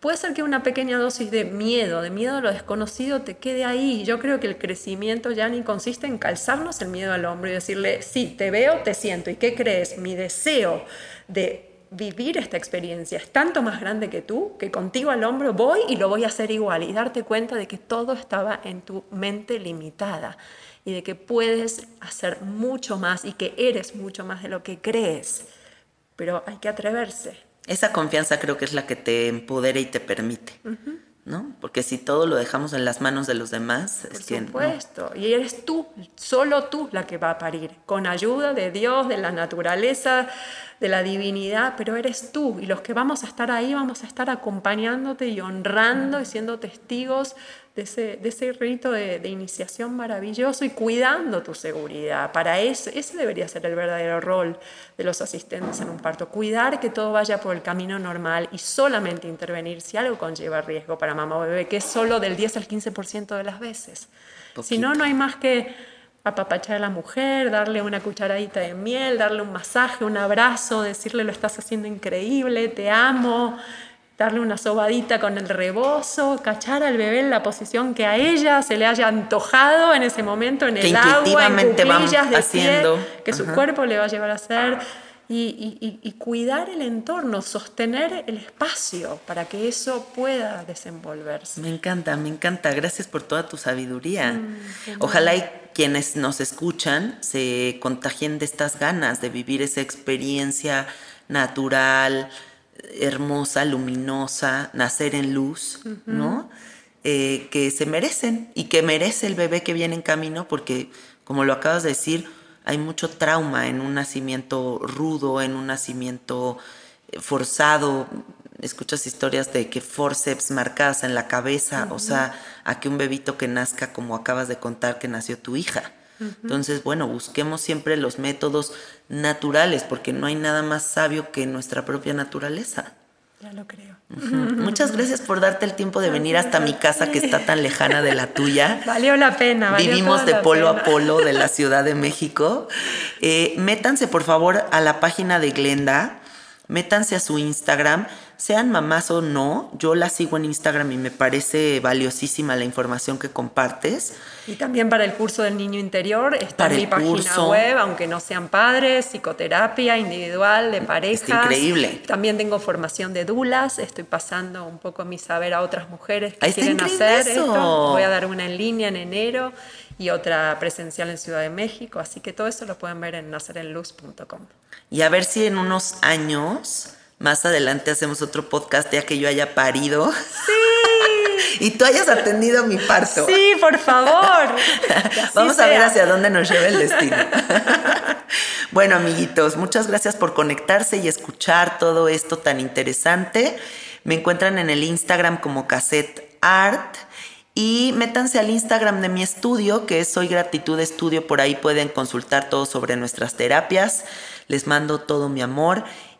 puede ser que una pequeña dosis de miedo, de miedo a lo desconocido, te quede ahí. Yo creo que el crecimiento ya ni consiste en calzarnos el miedo al hombro y decirle, sí, te veo, te siento. ¿Y qué crees? Mi deseo de vivir esta experiencia es tanto más grande que tú, que contigo al hombro voy y lo voy a hacer igual y darte cuenta de que todo estaba en tu mente limitada y de que puedes hacer mucho más y que eres mucho más de lo que crees. Pero hay que atreverse. Esa confianza creo que es la que te empodera y te permite. ¿no? Porque si todo lo dejamos en las manos de los demás, Por supuesto, y eres tú, solo tú la que va a parir, con ayuda de Dios, de la naturaleza, de la divinidad, pero eres tú y los que vamos a estar ahí vamos a estar acompañándote y honrando y siendo testigos de ese, de ese rito de, iniciación maravilloso y cuidando tu seguridad. Para eso, ese debería ser el verdadero rol de los asistentes en un parto, cuidar que todo vaya por el camino normal y solamente intervenir si algo conlleva riesgo para mamá o bebé, que es solo del 10 al 15% de las veces. Si no, no hay más que apapachar a la mujer, darle una cucharadita de miel, darle un masaje, un abrazo, decirle lo estás haciendo increíble, te amo, darle una sobadita con el rebozo, cachar al bebé en la posición que a ella se le haya antojado en ese momento en el agua, en cuclillas de haciendo. que su cuerpo le va a llevar a hacer y, cuidar el entorno, sostener el espacio para que eso pueda desenvolverse. Me encanta, me encanta. Gracias por toda tu sabiduría. Mm, Ojalá y quienes nos escuchan se contagien de estas ganas de vivir esa experiencia natural, hermosa, luminosa, nacer en luz, ¿no? eh, que se merecen y que merece el bebé que viene en camino, porque como lo acabas de decir, hay mucho trauma en un nacimiento rudo, en un nacimiento eh, forzado. Escuchas historias de que forceps marcadas en la cabeza, o sea, a que un bebito que nazca como acabas de contar que nació tu hija. Entonces, bueno, busquemos siempre los métodos naturales, porque no hay nada más sabio que nuestra propia naturaleza. Ya lo creo. Muchas gracias por darte el tiempo de venir hasta mi casa que está tan lejana de la tuya. [laughs] Valió la pena. Valió Vivimos de polo pena. a polo de la [laughs] Ciudad de México. Eh, métanse por favor a la página de Glenda, métanse a su Instagram, sean mamás o no, yo la sigo en Instagram y me parece valiosísima la información que compartes. Y también para el curso del niño interior está Para en mi el página curso. web, aunque no sean padres, psicoterapia individual, de parejas. increíble. También tengo formación de dulas, estoy pasando un poco mi saber a otras mujeres que está quieren hacer eso. esto. Voy a dar una en línea en enero y otra presencial en Ciudad de México, así que todo eso lo pueden ver en nacerenluz.com. Y a ver si en unos años, más adelante hacemos otro podcast ya que yo haya parido. Sí. [laughs] y tú hayas atendido mi parto. Sí, por favor. [laughs] Vamos a ver hacia dónde nos lleva el destino. [laughs] bueno, amiguitos, muchas gracias por conectarse y escuchar todo esto tan interesante. Me encuentran en el Instagram como Cassette Art. Y métanse al Instagram de mi estudio, que es Soy Gratitud Estudio. Por ahí pueden consultar todo sobre nuestras terapias. Les mando todo mi amor